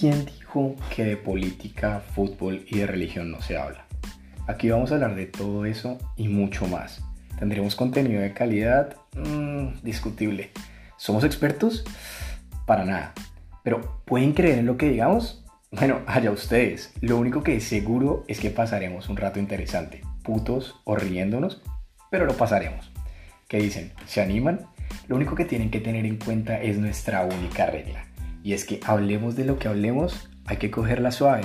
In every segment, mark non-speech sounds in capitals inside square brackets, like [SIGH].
¿quién dijo que de política, fútbol y de religión no se habla? Aquí vamos a hablar de todo eso y mucho más. ¿Tendremos contenido de calidad? Mm, discutible. ¿Somos expertos? Para nada. Pero ¿pueden creer en lo que digamos? Bueno, [LAUGHS] allá ustedes. Lo único que seguro es que pasaremos un rato interesante, putos o riéndonos, pero lo pasaremos. ¿Qué dicen? ¿Se animan? Lo único que tienen que tener en cuenta es nuestra única regla. Y es que hablemos de lo que hablemos, hay que cogerla suave.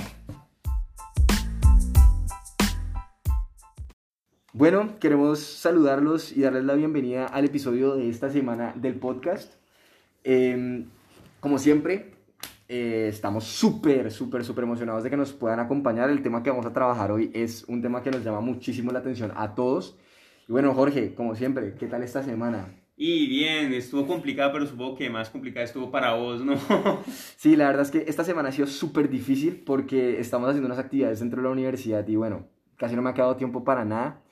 Bueno, queremos saludarlos y darles la bienvenida al episodio de esta semana del podcast. Em, como siempre, eh, estamos súper, súper, súper emocionados de que nos puedan acompañar. El tema que vamos a trabajar hoy es un tema que nos llama muchísimo la atención a todos. Y bueno, Jorge, como siempre, ¿qué tal esta semana? Y bien, estuvo complicada, pero supongo que más complicada estuvo para vos, ¿no? [LAUGHS] Sí, la verdad es que esta semana ha sido súper difícil porque estamos haciendo unas actividades dentro de la universidad y bueno, casi no me ha quedado tiempo para nada.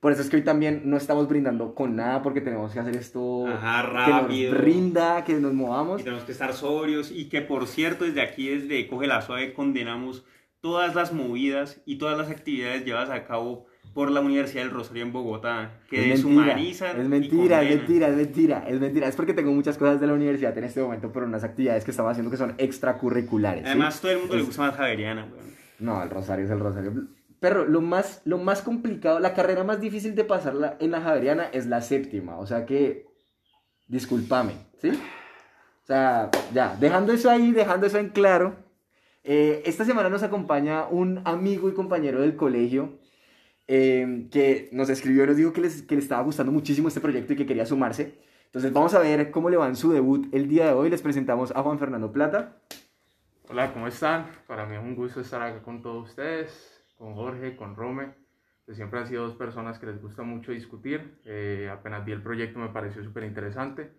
Por eso es que hoy también no estamos brindando con nada porque tenemos que hacer esto Ajá, rápido. que nos rinda, que nos movamos. Y tenemos que estar sobrios y que por cierto desde aquí, desde Coge la Suave, condenamos todas las movidas y todas las actividades llevadas a cabo por la Universidad del Rosario en Bogotá, que Es deshumanizan. Es mentira, es mentira, es mentira, es mentira. Es porque tengo muchas cosas de la universidad en este momento, pero unas actividades que estamos haciendo que son extracurriculares. ¿sí? Además, todo el mundo le Es- gusta más Javeriana, weón. No, el Rosario es el Rosario. Pero lo más, lo más complicado, la carrera más difícil de pasar en la Javeriana es la séptima. O sea que, discúlpame, ¿sí? O sea, ya, dejando eso ahí, dejando eso en claro. eh, esta semana nos acompaña un amigo y compañero del colegio eh, que nos escribió y nos dijo que, les, que le estaba gustando muchísimo este proyecto y que quería sumarse. Entonces vamos a ver cómo le va en su debut el día de hoy. Les presentamos a Juan Fernando Plata. Hola, ¿cómo están? Para mí es un gusto estar acá con todos ustedes, con Jorge, con Rome, que siempre han sido dos personas que les gusta mucho discutir. Eh, apenas vi el proyecto me pareció súper interesante.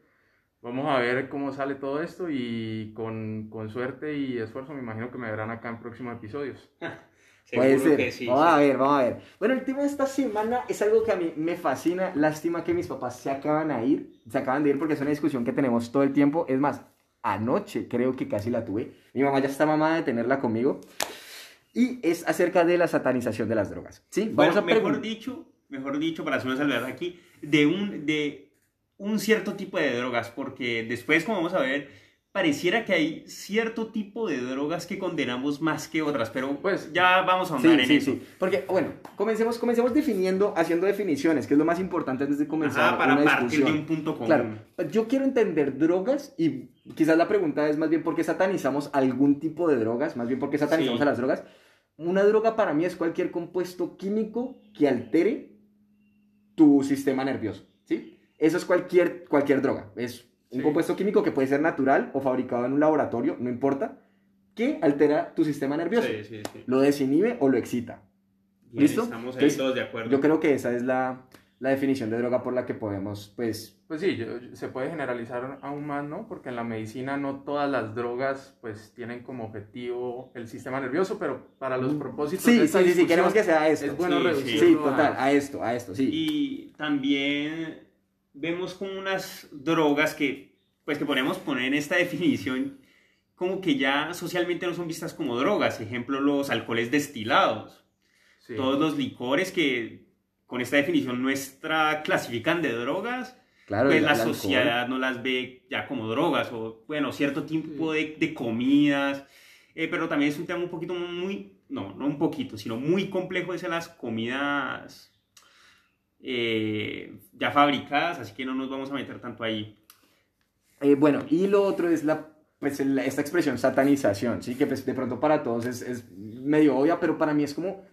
Vamos a ver cómo sale todo esto y con, con suerte y esfuerzo me imagino que me verán acá en próximos episodios. [LAUGHS] Puede ser. que sí. vamos sí. a ver, vamos a ver. Bueno, el tema de esta semana es algo que a mí me fascina. Lástima que mis papás se acaban de ir. Se acaban de ir porque es una discusión que tenemos todo el tiempo. Es más, anoche creo que casi la tuve. Mi mamá ya está mamada de tenerla conmigo. Y es acerca de la satanización de las drogas. ¿Sí? Bueno, Vamos a mejor dicho, mejor dicho, para hacer una aquí, de un, de un cierto tipo de drogas, porque después, como vamos a ver, pareciera que hay cierto tipo de drogas que condenamos más que otras, pero Pues, ya vamos a ahondar Sí, en sí, eso. sí. Porque, bueno, comencemos, comencemos definiendo, haciendo definiciones, que es lo más importante antes de comenzar Ajá, para una partir de un punto común. Claro, yo quiero entender drogas y quizás la pregunta es más bien por qué satanizamos algún tipo de drogas, más bien por qué satanizamos a las drogas. Una droga para mí es cualquier compuesto químico que altere tu sistema nervioso, ¿sí? Eso es cualquier, cualquier droga. Es un Sí. compuesto químico que puede ser natural o fabricado en un laboratorio, no importa, que altera tu sistema nervioso. Sí, sí, sí. Lo desinhibe o lo excita. Bien, ¿Listo? Estamos ahí Entonces, todos de acuerdo. Yo creo que esa es la, la definición de droga por la que podemos, pues, Pues sí, yo- yo- se puede generalizar aún más, ¿no? Porque en la medicina no todas las drogas pues tienen como objetivo el sistema nervioso, pero para los propósitos Sí, de sí, esta sí, sí, queremos que sea esto. es bueno Sí, reducirlo Sí, a- total, a esto, a esto, sí. Y también vemos como unas drogas que, pues que podemos poner en esta [LAUGHS] definición, como que ya socialmente no son vistas como drogas. Ejemplo, los alcoholes destilados. Sí. Todos los licores que con esta definición nuestra clasifican de drogas, Claro, pues la alcohol. sociedad no las ve ya como drogas o, bueno, cierto tipo de, de comidas. Eh, pero también es un tema un poquito muy, no, no un poquito, sino muy complejo es las comidas eh, ya fabricadas, así que no nos vamos a meter tanto ahí. Eh, bueno, y lo otro es la, pues, el- esta expresión satanización, ¿sí? Que pues, de pronto para todos es, es medio obvia, pero para mí es como,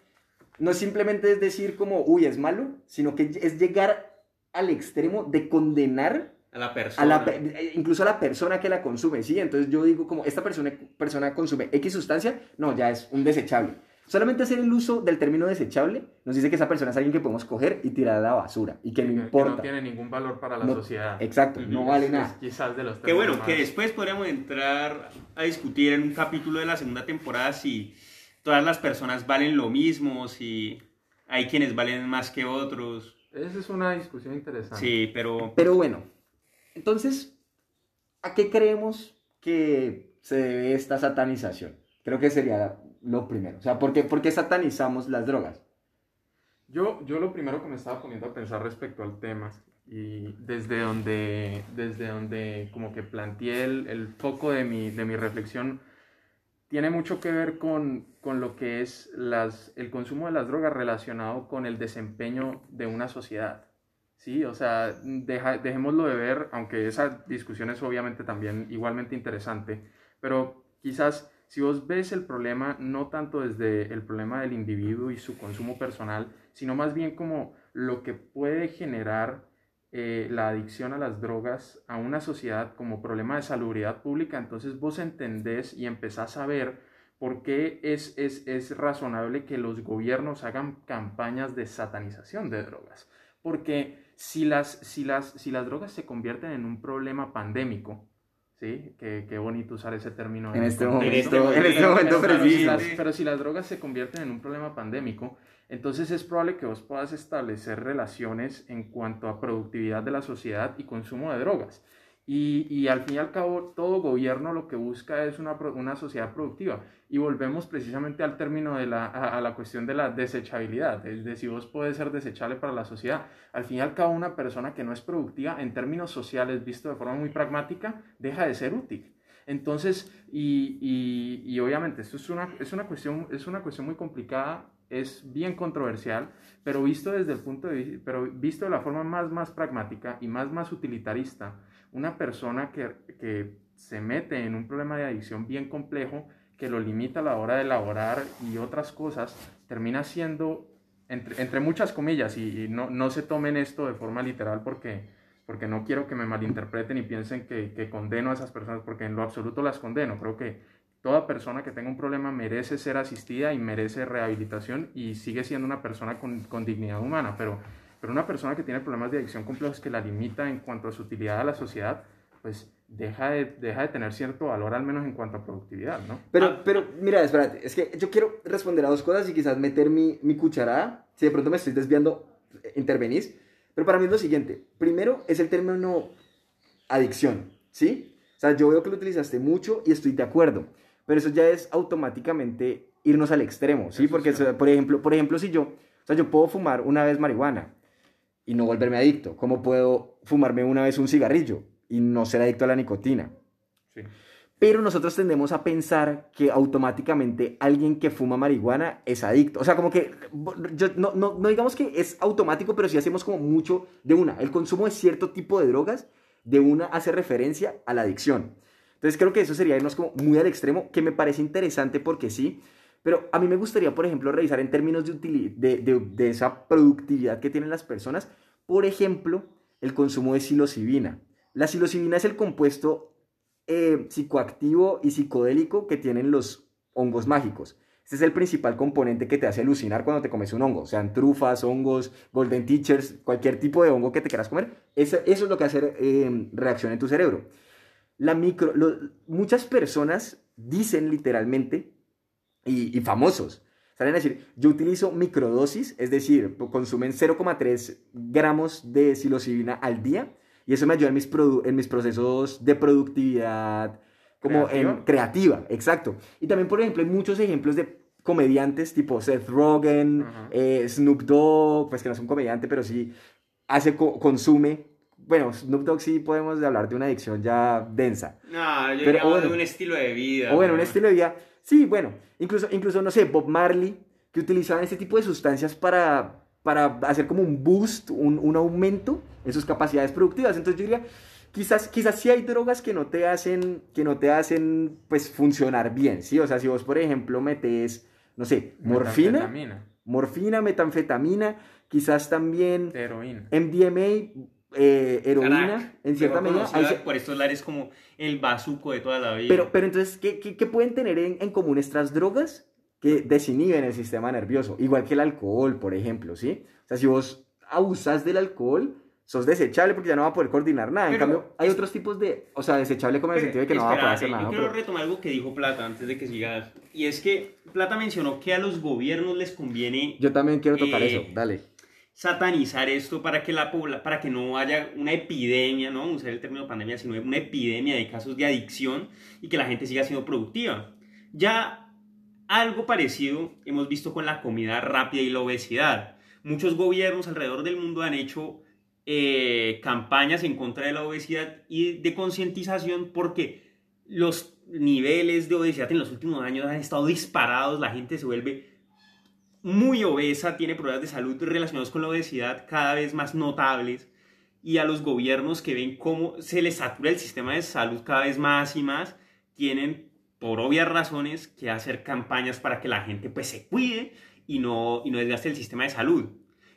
no simplemente es decir como, uy, es malo, sino que es llegar al extremo de condenar A la a persona. la, pe- eh, incluso a la persona que la consume, ¿sí? Entonces yo digo como, esta persona, persona consume X sustancia, no, ya es un desechable. Solamente hacer el uso del término desechable nos dice que esa persona es alguien que podemos coger y tirar a la basura y que no que- que importa. no tiene ningún valor para la No- sociedad. Exacto, no vale Es- nada. es quizás de los Que bueno, términos que más- después podríamos entrar a discutir en un capítulo de la segunda temporada si todas las personas valen lo mismo, si hay quienes valen más que otros. Esa es una discusión interesante. Sí, pero Pero bueno, entonces, ¿a qué creemos que se debe esta satanización? Creo que sería lo primero. O sea, ¿por qué, por qué satanizamos las drogas? Yo, yo lo primero que me estaba poniendo a pensar respecto al tema y desde donde, desde donde como que planteé el, el foco de mi, de mi reflexión tiene mucho que ver con, con lo que es las, el consumo de las drogas relacionado con el desempeño de una sociedad. Sí, o sea, dejémoslo de ver, aunque esa discusión es obviamente también igualmente interesante, pero quizás si vos ves el problema no tanto desde el problema del individuo y su consumo personal, sino más bien como lo que puede generar eh, la adicción a las drogas a una sociedad como problema de salubridad pública, entonces vos entendés y empezás a ver por qué es, es, es razonable que los gobiernos hagan campañas de satanización de drogas. Porque si las, si las, si las drogas se convierten en un problema pandémico, ¿sí? Qué, qué bonito usar ese término. En este en momento, en este momento pero, si las, pero si las drogas se convierten en un problema pandémico, entonces es probable que vos puedas establecer relaciones en cuanto a productividad de la sociedad y consumo de drogas. Y, y al fin y al cabo, todo gobierno lo que busca es una, una sociedad productiva. Y volvemos precisamente al término de la, a, a la cuestión de la desechabilidad, es de si vos puedes ser desechable para la sociedad. Al fin y al cabo, una persona que no es productiva en términos sociales, visto de forma muy pragmática, deja de ser útil. Entonces, y, y, y obviamente esto es una, es, una cuestión, es una cuestión muy complicada, es bien controversial, pero visto desde el punto de pero visto de la forma más, más pragmática y más, más utilitarista, una persona que, que se mete en un problema de adicción bien complejo, que lo limita a la hora de elaborar y otras cosas, termina siendo, entre, entre muchas comillas, y, no, no se tomen esto de forma literal porque, porque no quiero que me malinterpreten y piensen que, que condeno a esas personas, porque en lo absoluto las condeno. Creo que toda persona que tenga un problema merece ser asistida y merece rehabilitación y sigue siendo una persona con, con dignidad humana, pero, pero una persona que tiene problemas de adicción complejos que la limita en cuanto a su utilidad a la sociedad, pues deja de, deja de tener cierto valor, al menos en cuanto a productividad, ¿no? Pero, Ah. pero, mira, espérate, es que yo quiero responder a dos cosas y quizás meter mi, mi cucharada. Si de pronto me estoy desviando, intervenís. Pero para mí es lo siguiente. Primero es el término adicción, ¿sí? O sea, yo veo que lo utilizaste mucho y estoy de acuerdo. Pero eso ya es automáticamente irnos al extremo, ¿sí? Eso Porque, por, ejemplo, por ejemplo, si yo, o sea, yo puedo fumar una vez marihuana y no volverme adicto. ¿Cómo puedo fumarme una vez un cigarrillo y no ser adicto a la nicotina? Sí. Pero nosotros tendemos a pensar que automáticamente alguien que fuma marihuana es adicto. O sea, como que, yo, no, no, no digamos que es automático, pero sí hacemos como mucho de una. El consumo de cierto tipo de drogas, de una hace referencia a la adicción. Entonces creo que eso sería irnos como muy al extremo, que me parece interesante porque sí. Pero a mí me gustaría, por ejemplo, revisar en términos de, de, de, de esa productividad que tienen las personas. Por ejemplo, el consumo de psilocibina. La psilocibina es el compuesto eh, psicoactivo y psicodélico que tienen los hongos mágicos. Este es el principal componente que te hace alucinar cuando te comes un hongo, sean trufas, hongos, golden teachers, cualquier tipo de hongo que te quieras comer. Eso, eso es lo que hace eh, reacción en tu cerebro. La micro, lo- muchas personas dicen literalmente, y, y famosos, salen a decir, yo utilizo microdosis, es decir, consumen 0,3 gramos de psilocibina al día, y eso me ayuda en mis, en mis procesos de productividad, como ¿Creativa? en creativa, exacto. Y también, por ejemplo, hay muchos ejemplos de comediantes tipo Seth Rogen, Ajá. eh, Snoop Dogg, pues que no es un comediante, pero sí hace, co- consume. Bueno, Snoop Dogg sí podemos hablar de una adicción ya densa. No, yo Pero, más bueno. de un estilo de vida. O bueno, un ¿no? estilo de vida. Sí, bueno, incluso, incluso, no sé, Bob Marley, que utilizaban este tipo de sustancias para, para hacer como un boost, un, un aumento en sus capacidades productivas. Entonces yo diría, quizás, quizás sí hay drogas que no te hacen, que no te hacen, pues, funcionar bien, ¿sí? O sea, si vos, por ejemplo, metes, no sé, morfina, Metanfetamina, morfina, metanfetamina, quizás también heroína. MDMA, eh, heroína, Crack, en cierta medida. se- por estos lares como el bazuco de toda la vida. Pero, pero entonces, ¿qué, qué, qué pueden tener en, en común estas drogas que desinhiben el sistema nervioso? Igual que el alcohol, por ejemplo, ¿sí? O sea, si vos abusas del alcohol, sos desechable porque ya no va a poder coordinar nada. en Pero cambio, hay otros tipos de... O sea, desechable como en el sentido de que no va a poder hacer nada. Yo quiero pero- retomar algo que dijo Plata antes de que sigas. Y es que Plata mencionó que a los gobiernos les conviene Yo también quiero tocar Eh, eso, dale. Satanizar esto para que, la, para que no haya una epidemia, no usar el término pandemia, sino una epidemia de casos de adicción y que la gente siga siendo productiva. Ya algo parecido hemos visto con la comida rápida y la obesidad. Muchos gobiernos alrededor del mundo han hecho eh, campañas en contra de la obesidad y de concientización porque los niveles de obesidad en los últimos años han estado disparados, la gente se vuelve muy obesa, tiene problemas de salud relacionados con la obesidad cada vez más notables y a los gobiernos que ven cómo se les satura el sistema de salud cada vez más y más, tienen por obvias razones que hacer campañas para que la gente pues se cuide y no, y no desgaste el sistema de salud.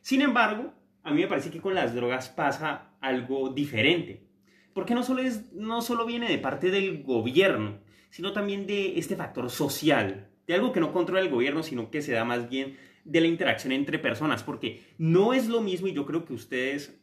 Sin embargo, a mí me parece que con las drogas pasa algo diferente, porque no solo, es, no solo viene de parte del gobierno, sino también de este factor social, de algo que no controla el gobierno, sino que se da más bien de la interacción entre personas, porque no es lo mismo, y yo creo que ustedes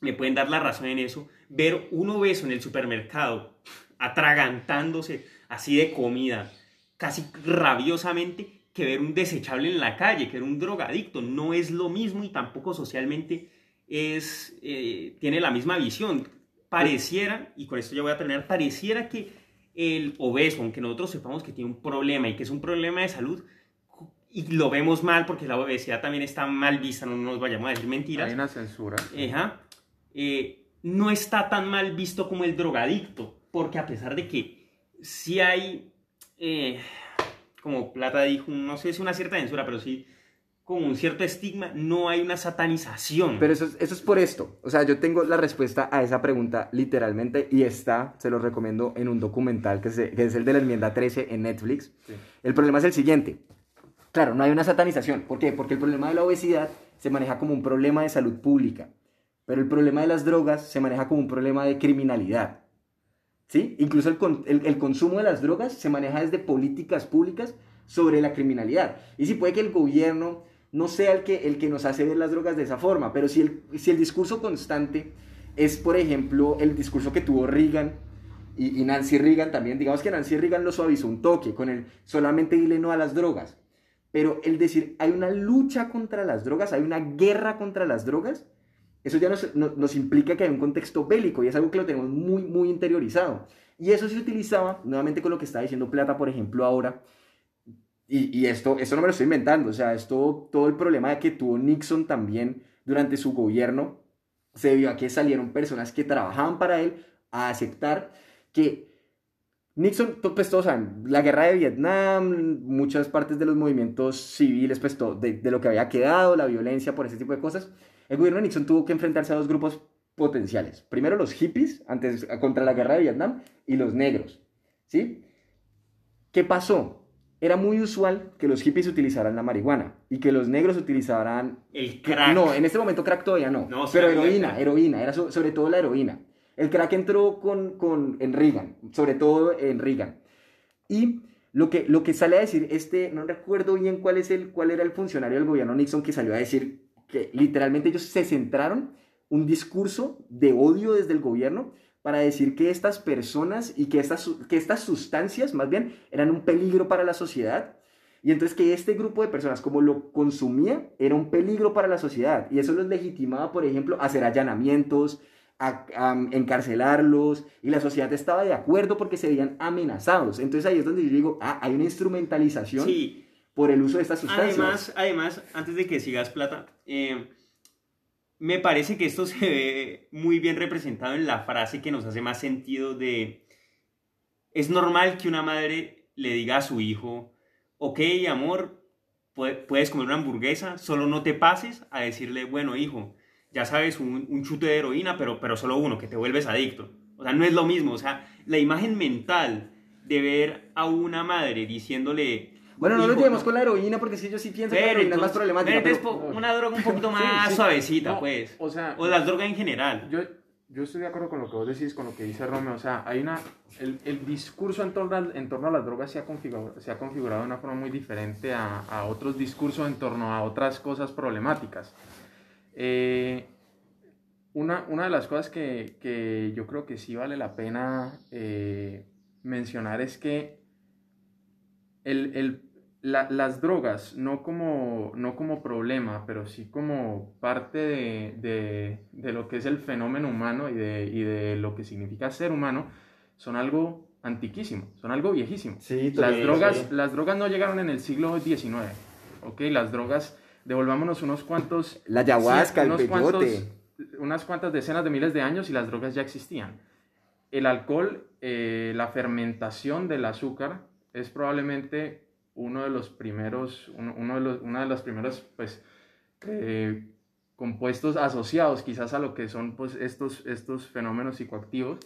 me pueden dar la razón en eso, ver un obeso en el supermercado atragantándose así de comida, casi rabiosamente, que ver un desechable en la calle, que ver un drogadicto. No es lo mismo y tampoco socialmente es, eh, tiene la misma visión. Pareciera, y con esto ya voy a terminar, pareciera que el obeso, aunque nosotros sepamos que tiene un problema y que es un problema de salud, y lo vemos mal porque la obesidad también está mal vista, no nos vayamos a decir mentiras. Hay una censura. Eh, no está tan mal visto como el drogadicto, porque a pesar de que sí hay, eh, como Plata dijo, no sé si una cierta censura, pero sí con un cierto estigma, no hay una satanización. Pero eso, eso es por esto. O sea, yo tengo la respuesta a esa pregunta literalmente y está, se lo recomiendo en un documental que, es el de la enmienda 13 en Netflix. El problema es el siguiente. Claro, no hay una satanización. ¿Por qué? Porque el problema de la obesidad se maneja como un problema de salud pública, pero el problema de las drogas se maneja como un problema de criminalidad. ¿Sí? Incluso el, el consumo de las drogas se maneja desde políticas públicas sobre la criminalidad. Y si puede que el gobierno no sea el que, el que nos hace ver las drogas de esa forma, pero si el, si el discurso constante es, por ejemplo, el discurso que tuvo Reagan y, Nancy Reagan también, digamos que Nancy Reagan lo suavizó un toque con el solamente dile no a las drogas, pero el decir hay una lucha contra las drogas, hay una guerra contra las drogas, eso ya nos, nos, implica que hay un contexto bélico y es algo que lo tenemos muy, muy interiorizado. Y eso se utilizaba, nuevamente con lo que está diciendo Plata, por ejemplo, ahora, y, esto, esto no me lo estoy inventando, o sea, esto, todo el problema que tuvo Nixon también durante su gobierno se debió a que salieron personas que trabajaban para él a aceptar que Nixon, pues todos saben, la guerra de Vietnam, muchas partes de los movimientos civiles, pues todo, de, de, lo que había quedado, la violencia por ese tipo de cosas, el gobierno de Nixon tuvo que enfrentarse a dos grupos potenciales. Primero los hippies, antes, contra la guerra de Vietnam, y los negros, ¿sí? ¿Qué pasó? Era muy usual que los hippies utilizaran la marihuana y que los negros utilizaran... El crack. No, en este momento crack todavía no. pero heroína, heroína, era sobre todo la heroína. El crack entró con, con, en Reagan, sobre todo en Reagan. Y lo que, lo que sale a decir este, no recuerdo bien cuál, es el, cuál era el funcionario del gobierno Nixon que salió a decir que literalmente ellos se centraron un discurso de odio desde el gobierno para decir que estas personas y que estas, que estas sustancias más bien eran un peligro para la sociedad. Y entonces que este grupo de personas, como lo consumía, era un peligro para la sociedad. Y eso los legitimaba, por ejemplo, a hacer allanamientos, a, encarcelarlos. Y la sociedad estaba de acuerdo porque se veían amenazados. Entonces ahí es donde yo digo, ah, hay una instrumentalización por el uso de estas sustancias. Además, además antes de que sigas, Plata, eh, me parece que esto [LAUGHS] se ve muy bien representado en la frase que nos hace más sentido de, es normal que una madre le diga a su hijo, ok, amor, puedes comer una hamburguesa, solo no te pases a decirle, bueno, hijo, ya sabes, un, chute de heroína, pero, pero solo uno, que te vuelves adicto. O sea, no es lo mismo. O sea, la imagen mental de ver a una madre diciéndole, bueno, no lo llevemos con la heroína porque si yo sí pienso que la heroína es más problemática. Pero, una droga un poquito [LAUGHS] más suavecita, pues. O sea, o las drogas en general. Yo, yo estoy de acuerdo con lo que vos decís, con lo que dice Romeo. O sea, hay una. El, el discurso en torno, a, en torno a las drogas se ha, configurado, se ha configurado de una forma muy diferente a, a otros discursos en torno a otras cosas problemáticas. Eh, una, una, de las cosas que, que, yo creo que sí vale la pena eh, mencionar es que el, el las drogas, no como, no como problema, pero sí como parte de, lo que es el fenómeno humano y de, y de, lo que significa ser humano, son algo antiquísimo, son algo viejísimo. las, drogas, las drogas no llegaron en el siglo XIX, ¿ok? Las drogas, devolvámonos unos cuantos... La ayahuasca, el Unas cuantas decenas de miles de años y las drogas ya existían. El alcohol, eh, la fermentación del azúcar es probablemente uno de los primeros, uno, de los, una de las primeros, pues, eh, compuestos asociados quizás a lo que son pues, estos, estos fenómenos psicoactivos.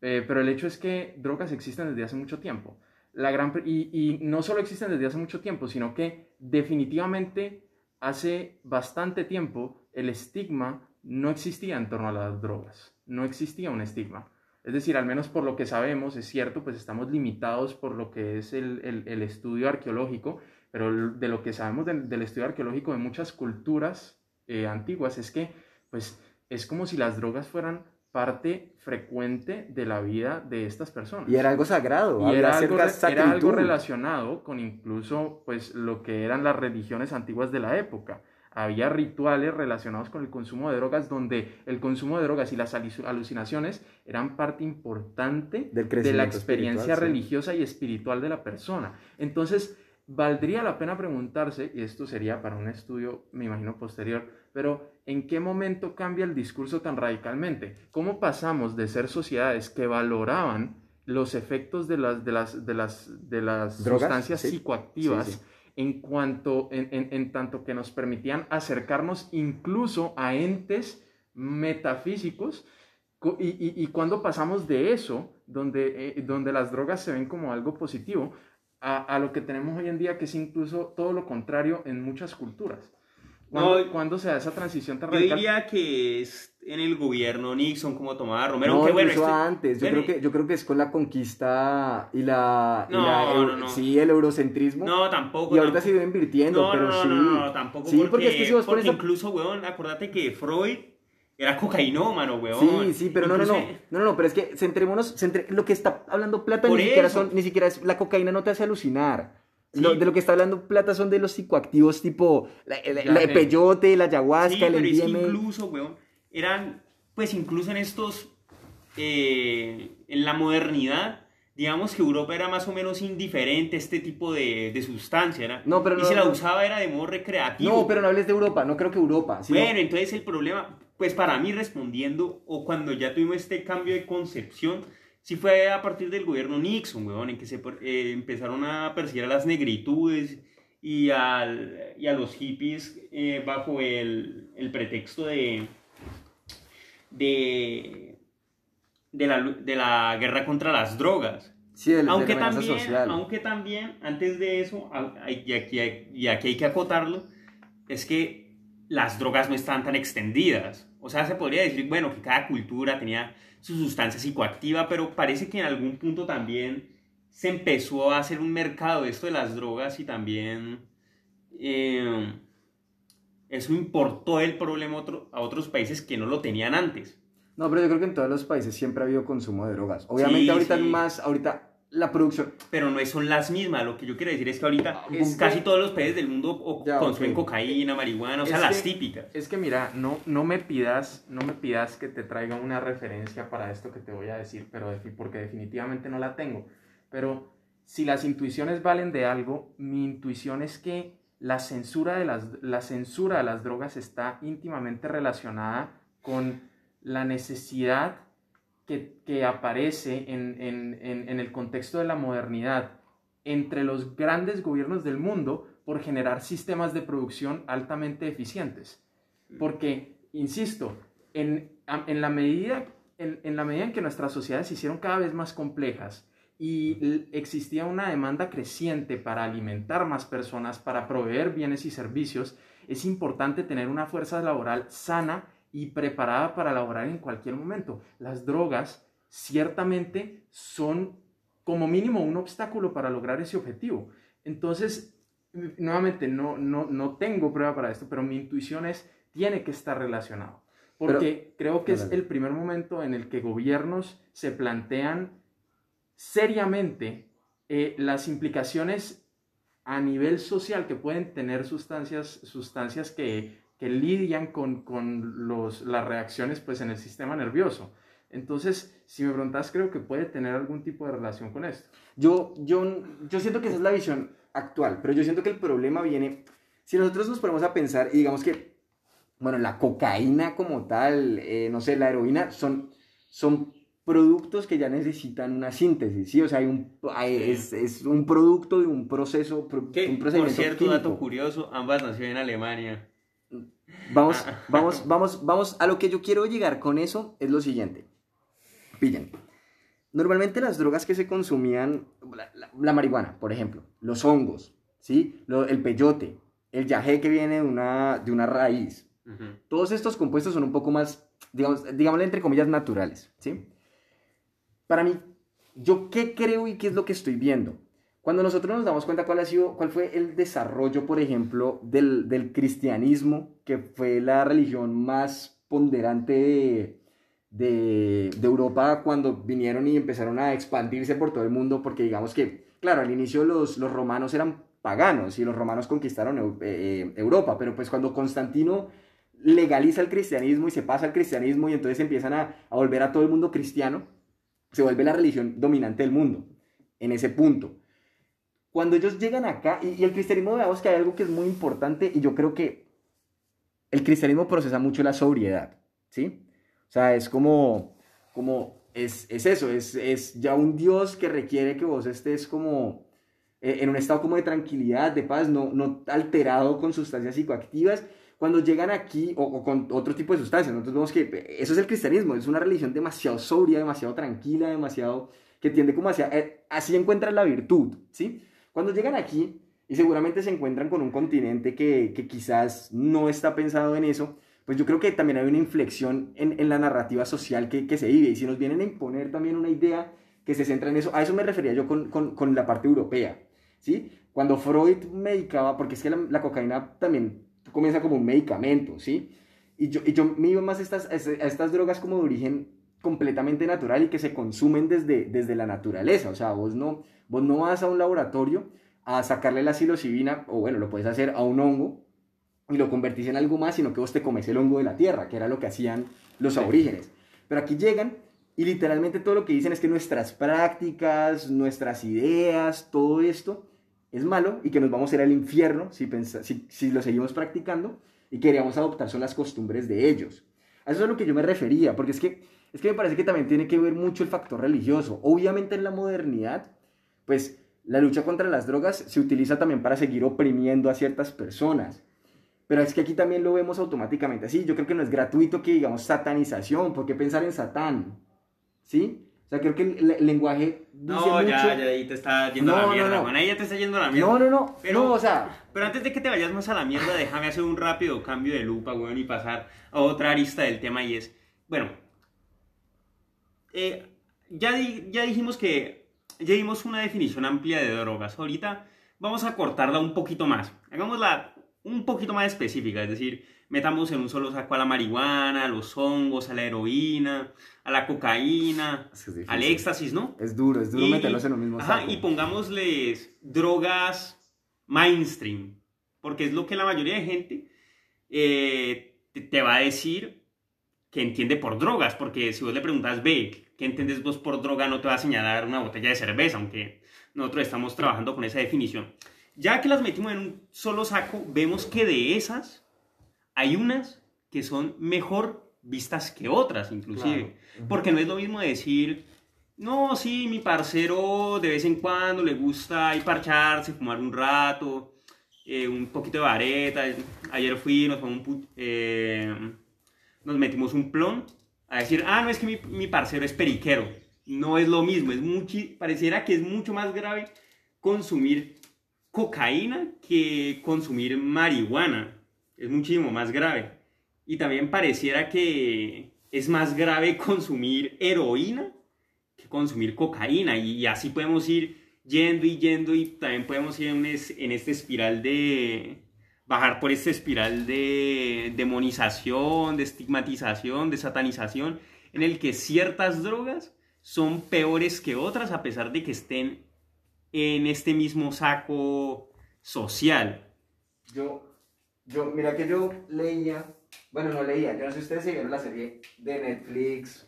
Eh, pero el hecho es que drogas existen desde hace mucho tiempo. La gran, y, y, no solo existen desde hace mucho tiempo, sino que definitivamente hace bastante tiempo el estigma no existía en torno a las drogas. No existía un estigma. Es decir, al menos por lo que sabemos, es cierto, pues estamos limitados por lo que es el, el, estudio arqueológico, pero de lo que sabemos del estudio arqueológico de muchas culturas eh, antiguas es que, pues, es como si las drogas fueran parte frecuente de la vida de estas personas. Y era algo sagrado. Y era algo, era algo relacionado con incluso, pues, lo que eran las religiones antiguas de la época había rituales relacionados con el consumo de drogas donde el consumo de drogas y las alucinaciones eran parte importante de la experiencia religiosa y espiritual de la persona. Entonces, valdría la pena preguntarse, y esto sería para un estudio, me imagino, posterior, pero ¿en qué momento cambia el discurso tan radicalmente? ¿Cómo pasamos de ser sociedades que valoraban los efectos de las, de las, de las, de las sustancias psicoactivas? En cuanto, en, tanto que nos permitían acercarnos incluso a entes metafísicos y, cuando pasamos de eso, donde, eh, donde las drogas se ven como algo positivo, a, lo que tenemos hoy en día, que es incluso todo lo contrario en muchas culturas. ¿Cuándo, se da esa transición tan radical? Yo diría que es en el gobierno Nixon, como tomaba Romero. No, bueno, este antes. Yo, creo que, yo creo que es con la conquista y la... No, no, no. Sí, el eurocentrismo. No, tampoco. Y ahorita se ido invirtiendo, pero sí. No, no, no, tampoco. Sí, porque, es que si vos pones... incluso, weón, acuérdate que Freud era cocainómano, weón. Sí, sí, pero no, no, no. No, no, pero es que centrémonos, lo que está hablando Plata ni siquiera, son, ni siquiera es, la cocaína no te hace alucinar de lo que está hablando Plata son de los psicoactivos tipo la, el peyote, la ayahuasca, el MDMA. incluso, weón, eran, pues incluso en estos, eh, en la modernidad, digamos que Europa era más o menos indiferente a este tipo de, de sustancia, ¿era? No, pero y se la usaba era de modo recreativo. No, pero no hables de Europa, no creo que Europa. Bueno, entonces el problema, pues para mí respondiendo, o cuando ya tuvimos este cambio de concepción, sí fue a partir del gobierno Nixon, weón, en que se eh, empezaron a perseguir a las negritudes y, al, y a los hippies eh, bajo el, el, pretexto de, de, de, la, de la guerra contra las drogas. Sí, aunque, también, aunque también, antes de eso, y aquí, y aquí hay que acotarlo, es que las drogas no están tan extendidas. O sea, se podría decir, bueno, que cada cultura tenía su sustancia psicoactiva, pero parece que en algún punto también se empezó a hacer un mercado de esto de las drogas y también eh, eso importó el problema a otros países que no lo tenían antes. No, pero yo creo que en todos los países siempre ha habido consumo de drogas. Obviamente ahorita más, ahorita la producción. Pero no son las mismas. Lo que yo quiero decir es que ahorita casi todos los países del mundo consumen cocaína, marihuana, o sea, las típicas. Es que mira, no, no, me pidas, no me pidas que te traiga una referencia para esto que te voy a decir, pero porque definitivamente no la tengo. Pero si las intuiciones valen de algo, mi intuición es que la censura de las, la censura de las drogas está íntimamente relacionada con la necesidad que, aparece en, el contexto de la modernidad entre los grandes gobiernos del mundo por generar sistemas de producción altamente eficientes. Porque, insisto, en, la, medida, en, la medida en que nuestras sociedades se hicieron cada vez más complejas y existía una demanda creciente para alimentar más personas, para proveer bienes y servicios, es importante tener una fuerza laboral sana y preparada para laborar en cualquier momento. Las drogas ciertamente son como mínimo un obstáculo para lograr ese objetivo. Entonces, nuevamente, no, no, no tengo prueba para esto, pero mi intuición es, tiene que estar relacionado. Porque creo que es el primer momento en el que gobiernos se plantean seriamente eh, las implicaciones a nivel social que pueden tener sustancias, sustancias que, que lidian con, con los, las reacciones pues, en el sistema nervioso. Entonces, si me preguntas, creo que puede tener algún tipo de relación con esto. Yo, yo, yo siento que esa es la visión actual, pero yo siento que el problema viene, si nosotros nos ponemos a pensar y digamos que, bueno, la cocaína como tal, eh, no sé, la heroína, son, son productos que ya necesitan una síntesis, ¿sí? O sea, hay un, hay- es, es un producto de un proceso, un por procedimiento cierto, dato químico. curioso, ambas nacieron en Alemania. Vamos, [LAUGHS] vamos, vamos, vamos, a lo que yo quiero llegar con eso es lo siguiente. Pillen. Normalmente las drogas que se consumían, la, la- la marihuana, por ejemplo, los hongos, ¿sí? Lo- el peyote, el yagé que viene de una, de una raíz, todos estos compuestos son un poco más, digamos, digámosle entre comillas, naturales, ¿sí? Para mí, ¿yo qué creo y qué es lo que estoy viendo? Cuando nosotros nos damos cuenta cuál ha sido, cuál fue el desarrollo, por ejemplo, del, del cristianismo, que fue la religión más ponderante de, de, de Europa cuando vinieron y empezaron a expandirse por todo el mundo, porque digamos que, claro, al inicio los, los romanos eran paganos y los romanos conquistaron eh, eh, Europa, pero pues cuando Constantino legaliza el cristianismo y se pasa al cristianismo y entonces empiezan a, a volver a todo el mundo cristiano, se vuelve la religión dominante del mundo, en ese punto. Cuando ellos llegan acá, y, y el cristianismo, veamos que hay algo que es muy importante, y yo creo que el cristianismo procesa mucho la sobriedad, ¿sí? O sea, es como, como es, es eso, es, es ya un Dios que requiere que vos estés como eh, en un estado como de tranquilidad, de paz, no, no alterado con sustancias psicoactivas. Cuando llegan aquí, o, o con otro tipo de sustancias, nosotros vemos que eso es el cristianismo, es una religión demasiado sobria, demasiado tranquila, demasiado que tiende como hacia, eh, así encuentran la virtud, ¿sí? Cuando llegan aquí, y seguramente se encuentran con un continente que, que quizás no está pensado en eso, pues yo creo que también hay una inflexión en, en la narrativa social que, que se vive. Y si nos vienen a imponer también una idea que se centra en eso, a eso me refería yo con, con, con la parte europea, ¿sí? Cuando Freud medicaba, porque es que la, la cocaína también comienza como un medicamento, ¿sí? Y yo, y yo me iba más a estas, a estas drogas como de origen completamente natural y que se consumen desde, desde la naturaleza. O sea, vos no, vos no vas a un laboratorio a sacarle la psilocibina, o bueno, lo puedes hacer a un hongo y lo convertís en algo más, sino que vos te comes el hongo de la tierra, que era lo que hacían los aborígenes. Pero aquí llegan y literalmente todo lo que dicen es que nuestras prácticas, nuestras ideas, todo esto es malo y que nos vamos a ir al infierno si, si, si lo seguimos practicando y queríamos adoptar son las costumbres de ellos. A eso es a lo que yo me refería, porque es que, es que me parece que también tiene que ver mucho el factor religioso. Obviamente en la modernidad, pues la lucha contra las drogas se utiliza también para seguir oprimiendo a ciertas personas. Pero es que aquí también lo vemos automáticamente así. Yo creo que no es gratuito que digamos satanización. ¿Por qué pensar en Satán? ¿Sí? O sea, creo que el, el lenguaje dice No, mucho... ya, ya ahí te está yendo No, a la mierda, no. Ahí ya te está yendo a la mierda. No, no, no. Pero- no, o sea... Pero antes de que te vayas más a la mierda, déjame hacer un rápido cambio de lupa, weón, y pasar a otra arista del tema y es, bueno, eh, ya, di- ya dijimos que ya dimos una definición amplia de drogas. Ahorita vamos a cortarla un poquito más. Hagámosla un poquito más específica, es decir, metamos en un solo saco a la marihuana, a los hongos, a la heroína, a la cocaína, al éxtasis, ¿no? Es duro, es duro Y- meterlos en un mismo Ajá, saco. y pongámosles drogas mainstream, porque es lo que la mayoría de gente eh, te, te va a decir que entiende por drogas, porque si vos le preguntas, ve, ¿qué entiendes vos por droga? No te va a señalar una botella de cerveza, aunque nosotros estamos trabajando con esa definición. Ya que las metimos en un solo saco, vemos que de esas hay unas que son mejor vistas que otras, inclusive. Claro. Porque no es lo mismo decir, no, sí, mi parcero de vez en cuando le gusta ahí parcharse, fumar un rato, eh, un poquito de vareta. Ayer fui, nos, un eh, nos metimos un plon a decir, ah, no, es que mi, parcero es periquero. No es lo mismo, es muchi- pareciera que es mucho más grave consumir cocaína que consumir marihuana. Es muchísimo más grave. Y también pareciera que es más grave [LAUGHS] consumir heroína que consumir cocaína. Y, así podemos ir yendo y yendo y también podemos ir en, es- en este espiral de... Bajar por esta espiral de demonización, de estigmatización, de satanización, en el que ciertas drogas son peores que otras a pesar de que estén en este mismo saco social. Yo, yo, mira que yo leía, bueno, no leía, yo no sé si ustedes se vieron la serie de Netflix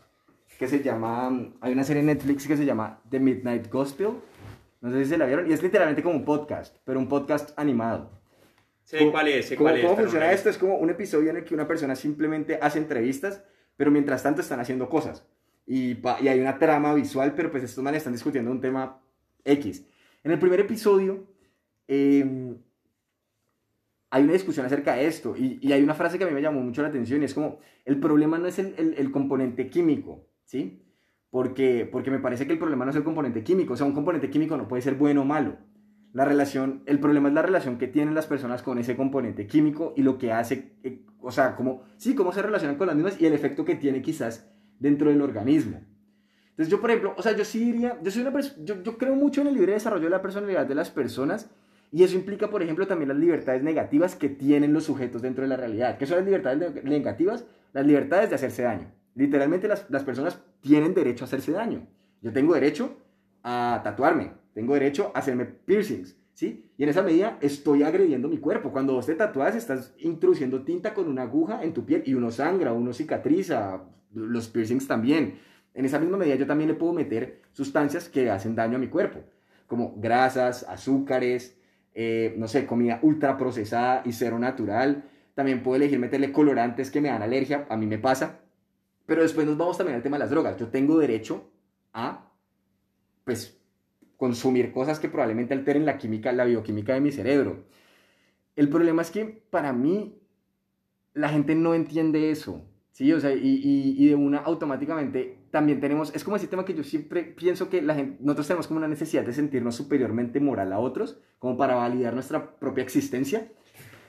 que se llama, hay una serie de Netflix que se llama The Midnight Gospel, no sé si se la vieron, y es literalmente como un podcast, pero un podcast animado. Cuál es, sé ¿Cómo, cuál es. cómo funciona esto? Es como un episodio en el que una persona simplemente hace entrevistas, pero mientras tanto están haciendo cosas. Y, y hay una trama visual, pero pues estos manes están discutiendo un tema X. En el primer episodio eh, hay una discusión acerca de esto y, y hay una frase que a mí me llamó mucho la atención y es como, el problema no es el, el- el componente químico, ¿sí? Porque, porque me parece que el problema no es el componente químico, o sea, un componente químico no puede ser bueno o malo. La relación, el problema es la relación que tienen las personas con ese componente químico y lo que hace, eh, o sea, como, sí, cómo se relacionan con las mismas y el efecto que tiene quizás dentro del organismo. Entonces yo, por ejemplo, o sea, yo sí diría, yo soy una yo, yo creo mucho en el libre desarrollo de la personalidad de las personas y eso implica, por ejemplo, también las libertades negativas que tienen los sujetos dentro de la realidad. ¿Qué son las libertades neg- negativas? Las libertades de hacerse daño. Literalmente las, las personas tienen derecho a hacerse daño. Yo tengo derecho a tatuarme, tengo derecho a hacerme piercings, ¿sí? Y en esa medida estoy agrediendo mi cuerpo. Cuando vos te tatúas, estás introduciendo tinta con una aguja en tu piel y uno sangra, uno cicatriza, los piercings también. En esa misma medida yo también le puedo meter sustancias que hacen daño a mi cuerpo, como grasas, azúcares, eh, no sé, comida ultra procesada y cero natural. También puedo elegir meterle colorantes que me dan alergia, a mí me pasa. Pero después nos vamos también al tema de las drogas. Yo tengo derecho a, pues, consumir cosas que probablemente alteren la química, la bioquímica de mi cerebro. El problema es que para mí la gente no entiende eso, ¿sí? O sea, y, de una automáticamente también tenemos, es como ese tema que yo siempre pienso que la gente, nosotros tenemos como una necesidad de sentirnos superiormente moral a otros, como para validar nuestra propia existencia.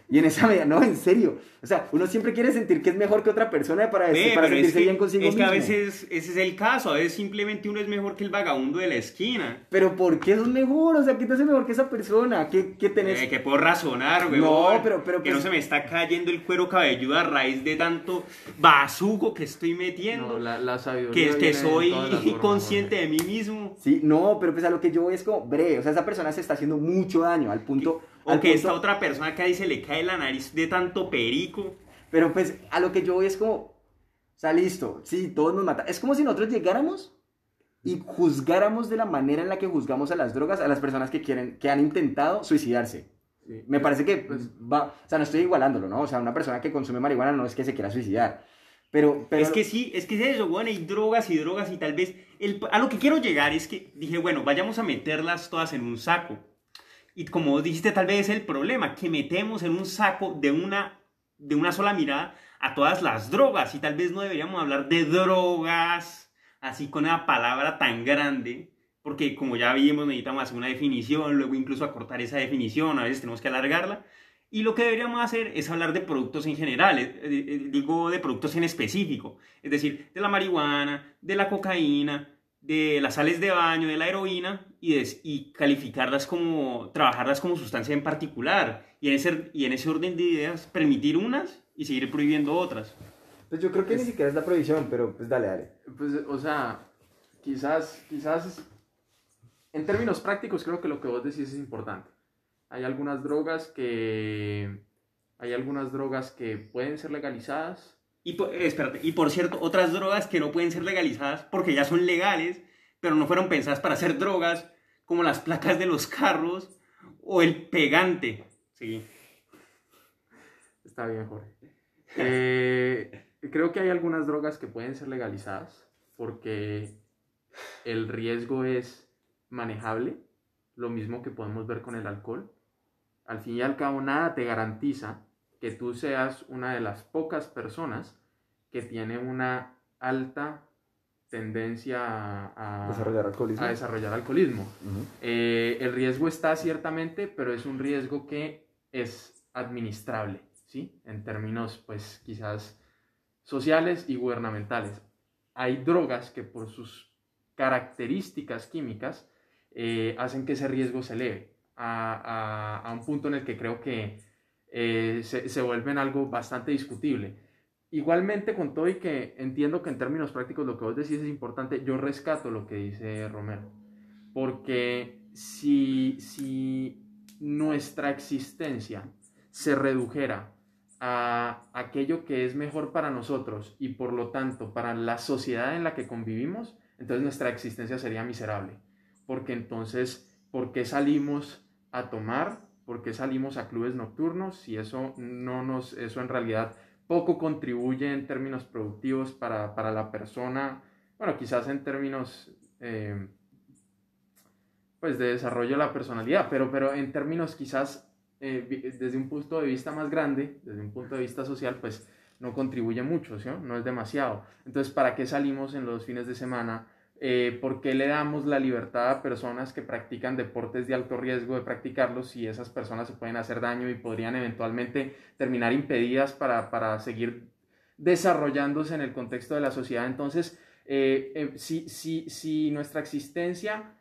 Y en esa medida, no, en serio. O sea, uno siempre quiere sentir que es mejor que otra persona para, Ve, para pero sentirse es que, bien consigo es que a mismo. veces ese es el caso, a veces simplemente uno es mejor que el vagabundo de la esquina. Pero ¿por qué sos mejor? O sea, ¿qué te hace mejor que esa persona? ¿Qué, qué tenés? Eh, que puedo razonar, güey. No, pero- pero Que pues- no se me está cayendo el cuero cabelludo a raíz de tanto bazuco que estoy metiendo. No, la, la sabiduría que, que soy formas, consciente de mí mismo. Sí, no, pero pues a lo que yo voy es como, bre, o sea, esa persona se está haciendo mucho daño al punto... O al que punto- esta otra persona que ahí se le cae la nariz de tanto perico. Pero pues a lo que yo voy es como, o sea, listo, sí, todos nos matan. Es como si nosotros llegáramos y juzgáramos de la manera en la que juzgamos a las drogas a las personas que quieren, que han intentado suicidarse. Sí. Me parece que pues, va, o sea, no estoy igualándolo, ¿no? O sea, una persona que consume marihuana no es que se quiera suicidar. Pero, pero Es que sí, es que es eso, bueno, hay drogas y drogas y tal vez... El, a lo que quiero llegar es que dije, bueno, vayamos a meterlas todas en un saco. Y como vos dijiste, tal vez es el problema, que metemos en un saco de una, de una sola mirada a todas las drogas. Y tal vez no deberíamos hablar de drogas así con una palabra tan grande. Porque como ya vimos, necesitamos hacer una definición, luego incluso acortar esa definición, a veces tenemos que alargarla. Y lo que deberíamos hacer es hablar de productos en general, eh, eh, digo de productos en específico, es decir, de la marihuana, de la cocaína, de las sales de baño, de la heroína y, des- y calificarlas como, trabajarlas como sustancia en particular y en, ese, y en ese orden de ideas permitir unas y seguir prohibiendo otras. pues yo creo que ni siquiera es la prohibición, pero pues dale, dale. Pues, o sea, quizás, quizás, en términos prácticos, creo que lo que vos decís es importante. Hay algunas drogas que, hay algunas drogas que pueden ser legalizadas. Y, por- eh, espérate, y por cierto, otras drogas que no pueden ser legalizadas porque ya son legales, pero no fueron pensadas para ser drogas, como las placas de los carros o el pegante. Sí. Está bien, Jorge. Eh, creo que hay algunas drogas que pueden ser legalizadas porque el riesgo es manejable, lo mismo que podemos ver con el alcohol. Al fin y al cabo, nada te garantiza que tú seas una de las pocas personas que tiene una alta tendencia a, Desarrollar alcoholismo. a desarrollar alcoholismo. Eh, el riesgo está ciertamente, pero es un riesgo que es administrable, ¿sí? En términos, pues, quizás sociales y gubernamentales. Hay drogas que por sus características químicas eh, hacen que ese riesgo se eleve a, a- a un punto en el que creo que eh, se, se vuelven algo bastante discutible. Igualmente, con todo y que entiendo que en términos prácticos lo que vos decís es importante, yo rescato lo que dice Romero. Porque si, si nuestra existencia se redujera a aquello que es mejor para nosotros y por lo tanto para la sociedad en la que convivimos, entonces nuestra existencia sería miserable. Porque entonces, ¿por qué salimos a tomar? ¿Por qué salimos a clubes nocturnos? Si eso no nos, eso en realidad poco contribuye en términos productivos para, la persona, bueno, quizás en términos eh, pues de desarrollo de la personalidad, pero, pero en términos quizás eh, desde un punto de vista más grande, desde un punto de vista social, pues no contribuye mucho, no es demasiado. Entonces, ¿para qué salimos en los fines de semana? Eh, ¿Por qué le damos la libertad a personas que practican deportes de alto riesgo de practicarlos si esas personas se pueden hacer daño y podrían eventualmente terminar impedidas para, para seguir desarrollándose en el contexto de la sociedad? Entonces, eh, si, si, si, nuestra existencia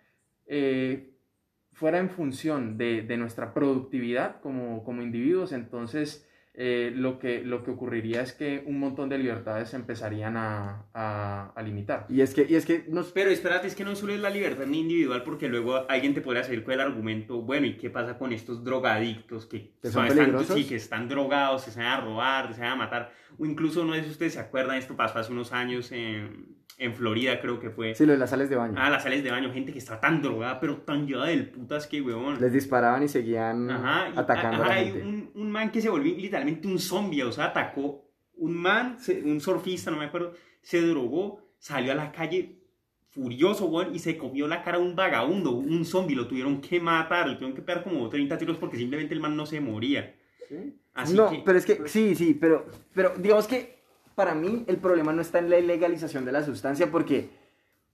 fuera en función de, de nuestra productividad como, como individuos, entonces eh, lo, que, lo que ocurriría es que un montón de libertades se empezarían a, a, limitar. Y es que, y es que nos... Pero espérate, es que no solo es la libertad individual, porque luego alguien te podría salir con el argumento, bueno, ¿y qué pasa con estos drogadictos que, son están, sí, que están drogados, se van a robar, se van a matar? O incluso, no sé si ustedes se acuerdan, esto pasó hace unos años en en Florida creo que fue. Sí, lo de las sales de baño. Ah, las sales de baño, gente que está tan drogada, pero tan llevada del putas que, weón. Les disparaban y seguían atacando a, la gente. Hay un, un, man que se volvió literalmente un zombie, o sea, atacó un man, un surfista, no me acuerdo, se drogó, salió a la calle furioso, weón, y se comió la cara a un vagabundo, un zombie, lo tuvieron que matar, le tuvieron que pegar como 30 tiros porque simplemente el man no se moría. ¿Sí? no, pero es que, sí, sí, pero, pero digamos que para mí el problema no está en la ilegalización de la sustancia porque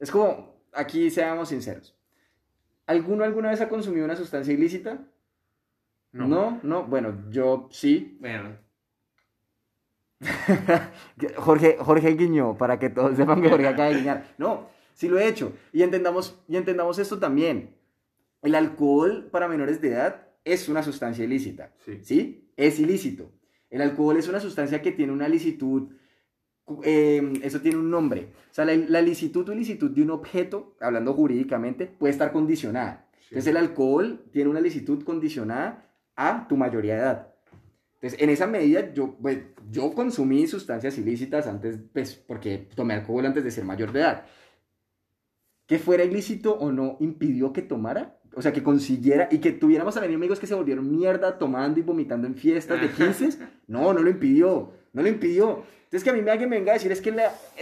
es como, aquí seamos sinceros, ¿alguno alguna vez ha consumido una sustancia ilícita? No. No, no, bueno, yo sí. Bueno. [LAUGHS] Jorge, Jorge Guiñó, para que todos sepan que Jorge acaba de guiñar. No, sí lo he hecho. Y entendamos, y entendamos esto también. El alcohol para menores de edad es una sustancia ilícita. Sí. ¿Sí? Es ilícito. El alcohol es una sustancia que tiene una licitud Em, eso tiene un nombre. O sea, la, licitud o ilicitud de un objeto, hablando jurídicamente, puede estar condicionada. Entonces, el alcohol tiene una licitud condicionada a tu mayoría de edad. Entonces, en esa medida, yo, pues, yo consumí sustancias ilícitas antes, pues, porque tomé alcohol antes de ser mayor de edad. Que fuera ilícito o no impidió que tomara, o sea, que consiguiera y que tuviéramos también amigos que se volvieron mierda tomando y vomitando en fiestas de 15. No, no lo impidió, no lo impidió. Entonces que a mí me alguien me venga a decir es que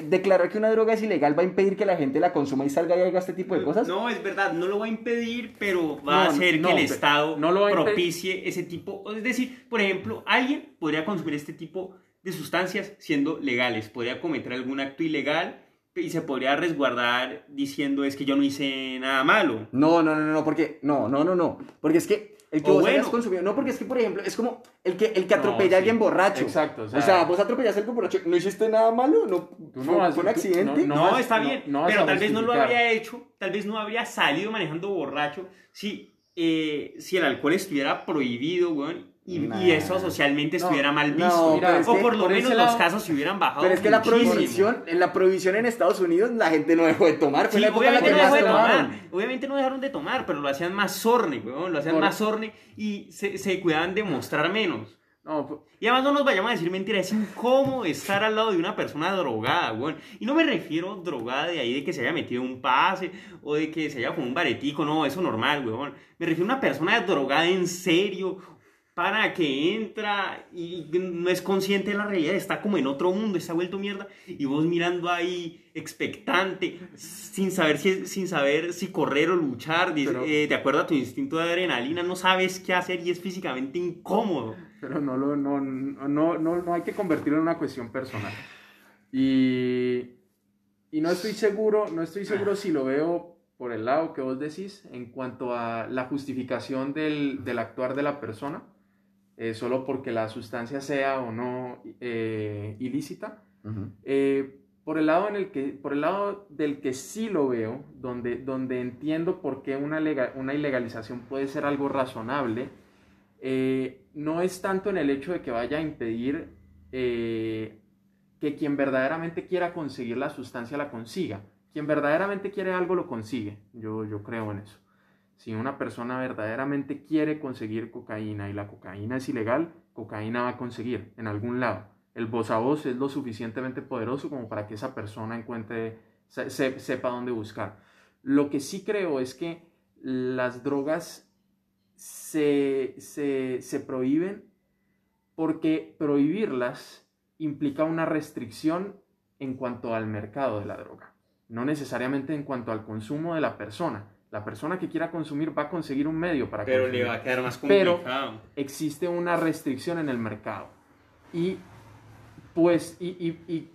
declarar que una droga es ilegal va a impedir que la gente la consuma y salga y haga este tipo de cosas. No, es verdad, no lo va a impedir, pero va a hacer que el Estado no lo propicie ese tipo. Es decir, por ejemplo, alguien podría consumir este tipo de sustancias siendo legales, podría cometer algún acto ilegal y se podría resguardar diciendo es que yo no hice nada malo. No, no, no, no, porque no, no, no, no, porque es que el que vos hayas consumido. No, porque es que, por ejemplo, es como el que, el que atropella a alguien borracho. Exacto. O sea, vos atropellaste a alguien borracho. ¿No hiciste nada malo? ¿No, ¿Tú no fue un accidente? No, está bien. pero tal vez no lo habría hecho. Tal vez no habría salido manejando borracho si, eh, si el alcohol estuviera prohibido, weón y, eso socialmente estuviera mal visto. o por lo menos los casos se hubieran bajado. Pero es que la prohibición, en la prohibición en Estados Unidos la gente no dejó de tomar. Fue obviamente, no dejó de tomar. obviamente no dejaron de tomar, pero lo hacían más sorne, lo hacían más sorne y se, se cuidaban de mostrar menos. No, y además no nos vayamos a decir mentiras, es incómodo estar al lado de una persona drogada, weón. Y no me refiero drogada de ahí de que se haya metido un pase o de que se haya con un baretico, no, eso normal, weón. Me refiero a una persona drogada en serio, para que entra y no es consciente de la realidad, está como en otro mundo, está vuelto mierda, y vos mirando ahí expectante, sin saber si, sin saber si correr o luchar, eh, de acuerdo a tu instinto de adrenalina, no sabes qué hacer y es físicamente incómodo. Pero no, lo, no, no, no, no hay que convertirlo en una cuestión personal. Y, y no estoy seguro, no estoy seguro si lo veo por el lado que vos decís en cuanto a la justificación del, del actuar de la persona eh, solo porque la sustancia sea o no eh, ilícita. Eh, por, el lado en el que, por el lado del que sí lo veo, donde, donde entiendo por qué una, una ilegalización puede ser algo razonable, no es tanto en el hecho de que vaya a impedir que quien verdaderamente quiera conseguir la sustancia la consiga. Quien verdaderamente quiere algo lo consigue, yo, yo creo en eso Si una persona verdaderamente quiere conseguir cocaína y la cocaína es ilegal, cocaína va a conseguir en algún lado. El voz a voz es lo suficientemente poderoso como para que esa persona encuentre, sepa dónde buscar. Lo que sí creo es que las drogas se, se prohíben porque prohibirlas implica una restricción en cuanto al mercado de la droga, no necesariamente en cuanto al consumo de la persona. La persona que quiera consumir va a conseguir un medio para Pero consumir. le va a quedar más complicado. Pero existe una restricción en el mercado. Y pues, y, y, y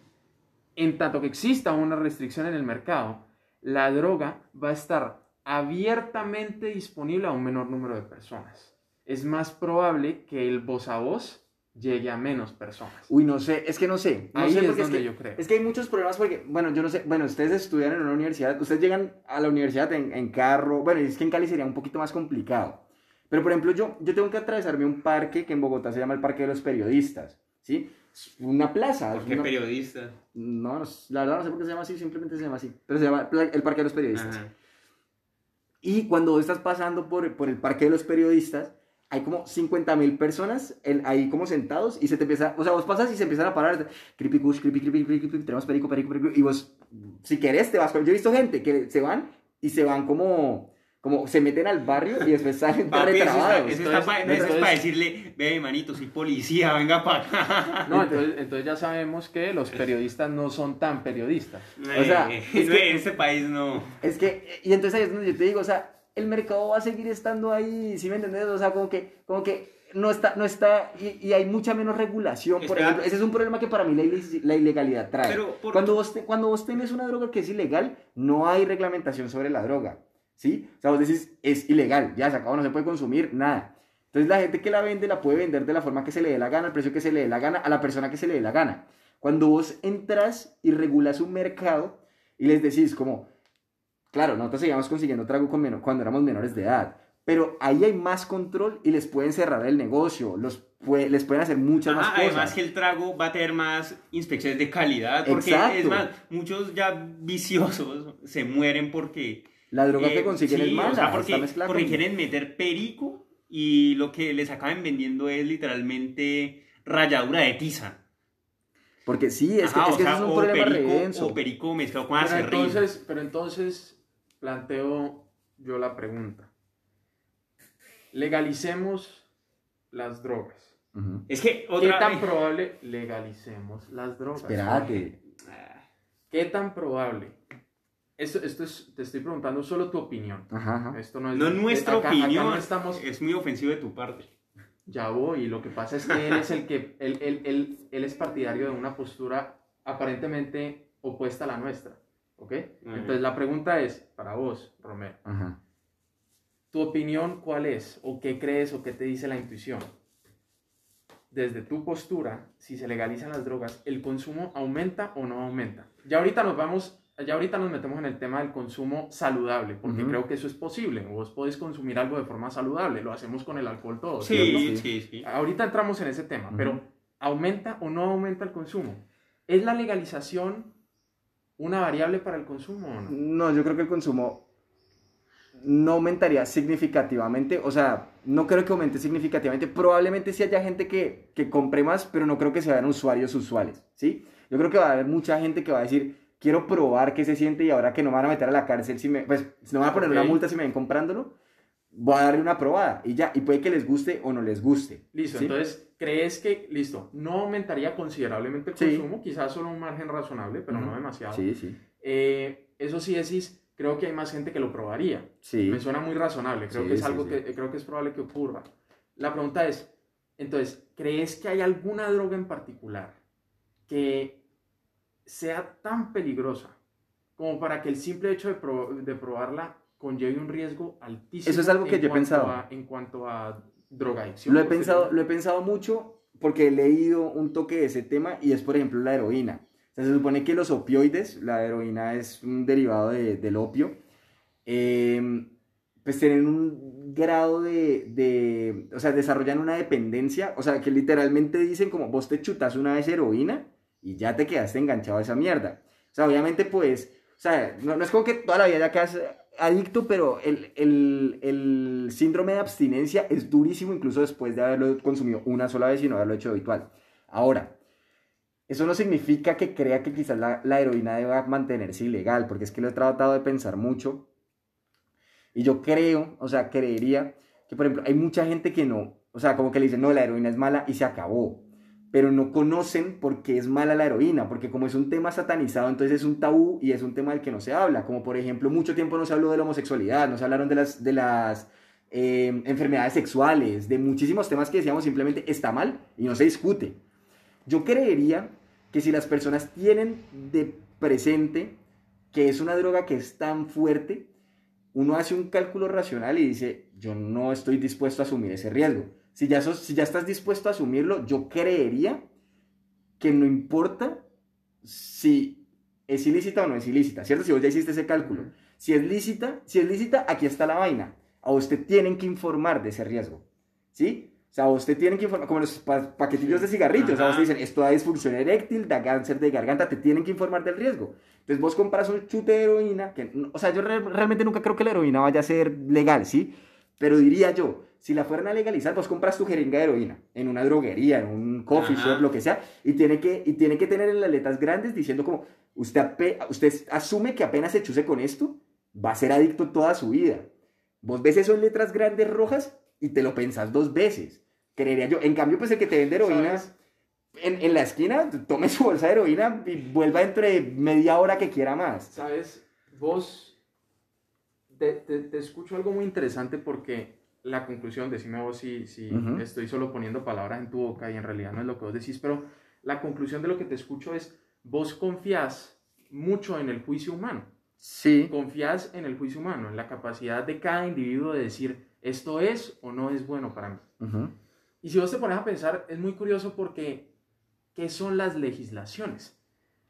en tanto que exista una restricción en el mercado, la droga va a estar abiertamente disponible a un menor número de personas. Es más probable que el voz a voz llegue a menos personas. Uy, no sé, es que no sé. No Ahí sé es porque donde que, yo creo. Es que hay muchos problemas porque, bueno, yo no sé, bueno, ustedes estudian en una universidad, ustedes llegan a la universidad en, en carro, bueno, es que en Cali sería un poquito más complicado. Pero, por ejemplo, yo, yo tengo que atravesarme un parque que en Bogotá se llama el Parque de los Periodistas, ¿sí? Es Una plaza. ¿Por es qué una- periodista? No, no, la verdad no sé por qué se llama así, simplemente se llama así. Pero se llama el Parque de los Periodistas. Ajá. Y cuando estás pasando por, por el Parque de los Periodistas, hay como 50 mil personas en- ahí como sentados y se te empieza, o sea, vos pasas y se empiezan a parar, creepy kush, creepy, creepy, creepy, creepy, tenemos perico, perico, perico, y vos, si querés, te vas con, yo he visto gente que se van y se van como, como, se meten al barrio y después salen Papi, eso está, retrabados. eso está pa- eso es para decirle, ve, manito, soy policía, venga para acá. [LAUGHS] No, entonces, entonces ya sabemos que los periodistas no son tan periodistas. O sea, Eh, [LAUGHS] es que- en este país no. Es que, y entonces ahí es donde yo te digo, o sea, el mercado va a seguir estando ahí, ¿sí me entendés? O sea, como que, como que no está, no está, y, y hay mucha menos regulación, por ejemplo, ese es un problema que para mí la, la ilegalidad trae. Pero, ¿por cuando, vos te- cuando vos tenés una droga que es ilegal, no hay reglamentación sobre la droga, ¿sí? O sea, vos decís, es ilegal, ya se acabó, no se puede consumir, nada. Entonces la gente que la vende la puede vender de la forma que se le dé la gana, al precio que se le dé la gana, a la persona que se le dé la gana. Cuando vos entras y regulas un mercado y les decís como, claro, nosotros seguíamos consiguiendo trago con menor- cuando éramos menores de edad, pero ahí hay más control y les pueden cerrar el negocio, los pue- les pueden hacer muchas más Ajá, cosas. además que el trago va a tener más inspecciones de calidad, porque Exacto. es más, muchos ya viciosos se mueren porque... La droga eh, que consiguen sí, es mala, o sea, está porque, mezclada porque con- quieren meter perico y lo que les acaban vendiendo es literalmente ralladura de tiza. Porque sí, es que, Ajá, es o que sea, eso es un o problema perico, redenso. o perico mezclado con Pero acerrín. entonces, pero entonces planteo yo la pregunta. Legalicemos las drogas. Es que ¿Qué otra tan vez- probable legalicemos las drogas? Espérate. Ah, ¿Qué tan probable? Esto, esto es, te estoy preguntando solo tu opinión. Ajá, ajá. Esto no es, No es nuestra acá- acá opinión, no estamos, es muy ofensivo de tu parte. ya voy, lo que pasa es que él es el que, él, él- él- él es partidario de una postura aparentemente opuesta a la nuestra, ¿ok? Entonces la pregunta es, para vos, Romero, Ajá. ¿tu opinión cuál es? ¿O qué crees o qué te dice la intuición? Desde tu postura, si se legalizan las drogas, ¿el consumo aumenta o no aumenta? Ya ahorita nos vamos, ya ahorita nos metemos en el tema del consumo saludable, porque creo que eso es posible. Vos podés consumir algo de forma saludable, lo hacemos con el alcohol todo, Sí, ¿cierto? sí, sí. Ahorita entramos en ese tema, pero ¿aumenta o no aumenta el consumo? ¿Es la legalización una variable para el consumo o no? No, yo creo que el consumo no aumentaría significativamente, o sea, no creo que aumente significativamente. Probablemente sí haya gente que, que compre más, pero no creo que sean usuarios usuales, ¿sí? Yo creo que va a haber mucha gente que va a decir, quiero probar qué se siente y ahora que no me van a meter a la cárcel, si me, pues, no me van a poner una Ok. multa si me ven comprándolo, voy a darle una probada y ya, y puede que les guste o no les guste. Listo, ¿sí? entonces, ¿crees que, listo, no aumentaría considerablemente el Sí. consumo? Quizás solo un margen razonable, pero no demasiado. Sí, sí, Eh, eso sí decís, creo que hay más gente que lo probaría. sí. Me suena muy razonable, creo Sí, que es algo que creo que es probable que ocurra. La pregunta es, entonces, ¿crees que hay alguna droga en particular que sea tan peligrosa como para que el simple hecho de, pro- de probarla conlleve un riesgo altísimo? Eso es algo que yo he pensado. a- en cuanto a drogadicción. Lo he, pensado, lo he pensado mucho porque he leído un toque de ese tema y es, por ejemplo, la heroína. O sea, se supone que los opioides, la heroína es un derivado de- del opio, eh, pues tienen un grado de, de, o sea, desarrollan una dependencia, o sea, que literalmente dicen como vos te chutas una vez heroína y ya te quedaste enganchado a esa mierda. O sea, obviamente pues, o sea, no, no es como que toda la vida ya quedas adicto, pero el, el, el, síndrome de abstinencia es durísimo incluso después de haberlo consumido una sola vez y no haberlo hecho habitual. Ahora, eso no significa que crea que quizás la, la, heroína deba mantenerse ilegal, porque es que lo he tratado de pensar mucho. Y yo creo, o sea, creería que, por ejemplo, hay mucha gente que no, o sea, como que le dicen, no, la heroína es mala y se acabó. Pero no conocen por qué es mala la heroína, porque como es un tema satanizado, entonces es un tabú y es un tema del que no se habla. Como por ejemplo, mucho tiempo no se habló de la homosexualidad, no se hablaron de las, de las eh, enfermedades sexuales, de muchísimos temas que decíamos simplemente está mal y no se discute. Yo creería que si las personas tienen de presente que es una droga que es tan fuerte, uno hace un cálculo racional y dice, yo no estoy dispuesto a asumir ese riesgo. Si ya, sos, si ya estás dispuesto a asumirlo, yo creería que no importa si es ilícita o no es ilícita, ¿cierto? Si vos ya hiciste ese cálculo. Si es lícita, si es lícita, aquí está la vaina. A usted tienen que informar de ese riesgo, ¿sí? O sea, usted tiene que informar, como los paquetillos de cigarrillos, o sea, usted dicen, esto da disfunción eréctil, da cáncer de garganta, te tienen que informar del riesgo. Entonces vos compras un chute de heroína, que, o sea, yo realmente nunca creo que la heroína vaya a ser legal, ¿sí? Pero diría yo, si la fueran a legalizar, vos compras tu jeringa de heroína en una droguería, en un coffee shop, lo que sea, y tiene que, y tiene que tener en las letras grandes diciendo como, usted, usted asume que apenas se chuse con esto, va a ser adicto toda su vida. Vos ves eso en letras grandes rojas y te lo pensás dos veces creería yo. En cambio, pues el que te vende heroína en, en, la esquina, tome su bolsa de heroína y vuelva entre media hora que quiera más. Sabes, vos, te, te, escucho algo muy interesante porque la conclusión, decime vos si, si estoy solo poniendo palabras en tu boca y en realidad no es lo que vos decís, pero la conclusión de lo que te escucho es, vos confías mucho en el juicio humano. Sí. Confías en el juicio humano, en la capacidad de cada individuo de decir, esto es o no es bueno para mí. Y si vos te pones a pensar, es muy curioso porque, ¿qué son las legislaciones?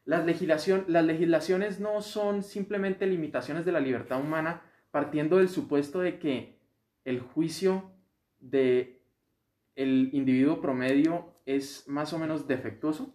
Las, legislación, las legislaciones no son simplemente limitaciones de la libertad humana partiendo del supuesto de que el juicio de el individuo promedio es más o menos defectuoso.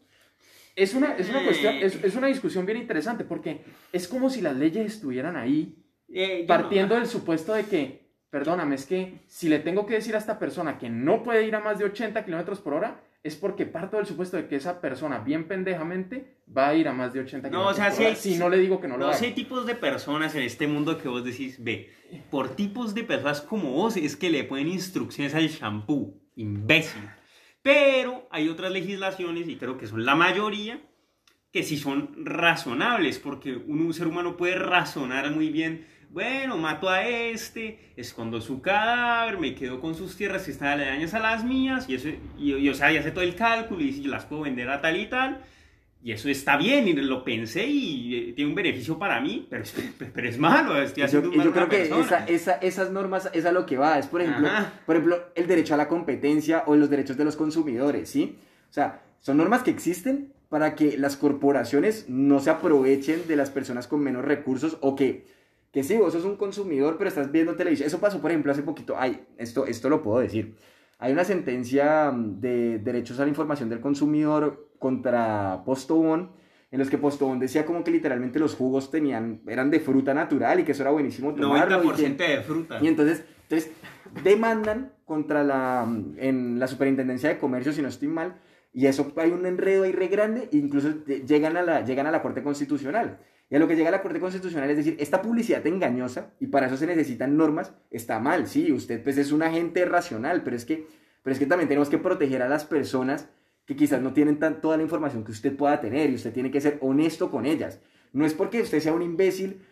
Es una, es una cuestión, es, es una discusión bien interesante porque es como si las leyes estuvieran ahí eh, partiendo del supuesto de que perdóname, es que si le tengo que decir a esta persona que no puede ir a más de 80 kilómetros por hora, es porque parto del supuesto de que esa persona, bien pendejamente, va a ir a más de 80 kilómetros por si hora. si no le digo que no, lo haga. No hay tipos de personas en este mundo que vos decís, ve, por tipos de personas como vos es que le ponen instrucciones al shampoo, imbécil. Pero hay otras legislaciones, y creo que son la mayoría, que sí son razonables, porque un ser humano puede razonar muy bien bueno, mato a este, escondo su cadáver, me quedo con sus tierras que están aledañas a las mías, y eso, y, o sea, ya hace todo el cálculo y las puedo vender a tal y tal, y eso está bien, y lo pensé y eh, tiene un beneficio para mí, pero, [LAUGHS] pero es malo, estoy haciendo yo, yo creo que esa, esas normas es a lo que va, es por ejemplo, por ejemplo el derecho a la competencia o los derechos de los consumidores, ¿sí? O sea, son normas que existen para que las corporaciones no se aprovechen de las personas con menos recursos o que que sí, vos sos un consumidor, pero estás viendo televisión. Eso pasó, por ejemplo, hace poquito. Ay, esto, esto lo puedo decir. Hay una sentencia mm, de derechos a la información del consumidor contra Postobón, en los que Postobón decía como que literalmente los jugos tenían, eran de fruta natural y que eso era buenísimo tomarlo. 90% de fruta. Y entonces, entonces demandan contra la, mm, en la Superintendencia de Comercio, si no estoy mal, y eso hay un enredo ahí re grande, e incluso llegan a la, llegan a la Corte Constitucional. Y a lo que llega la Corte Constitucional es decir, esta publicidad engañosa, y para eso se necesitan normas, está mal, sí, usted pues es un agente racional, pero es que, pero es que también tenemos que proteger a las personas que quizás no tienen tan, toda la información que usted pueda tener, y usted tiene que ser honesto con ellas. No es porque usted sea un imbécil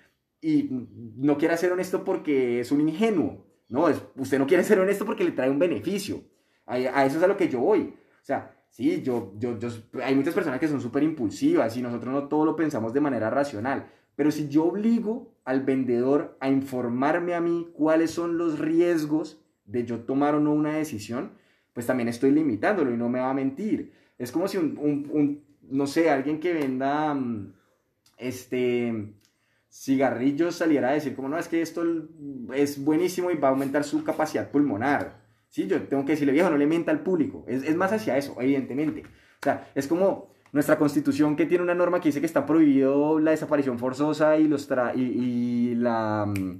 y no quiera ser honesto porque es un ingenuo, no, es, usted no quiere ser honesto porque le trae un beneficio. A, a eso es a lo que yo voy. O sea, Sí, yo, yo, yo, hay muchas personas que son súper impulsivas y nosotros no todo lo pensamos de manera racional. Pero si yo obligo al vendedor a informarme a mí cuáles son los riesgos de yo tomar o no una decisión, pues también estoy limitándolo y no me va a mentir. Es como si un, un, un no sé, alguien que venda mm, este cigarrillos saliera a decir como no, es que esto es buenísimo y va a aumentar su capacidad pulmonar. Sí, yo tengo que decirle, viejo, no le mienta al público. Es, es más hacia eso, evidentemente. O sea, es como, nuestra constitución que tiene una norma que dice que está prohibido la desaparición forzosa y, los tra- y, y la... mm,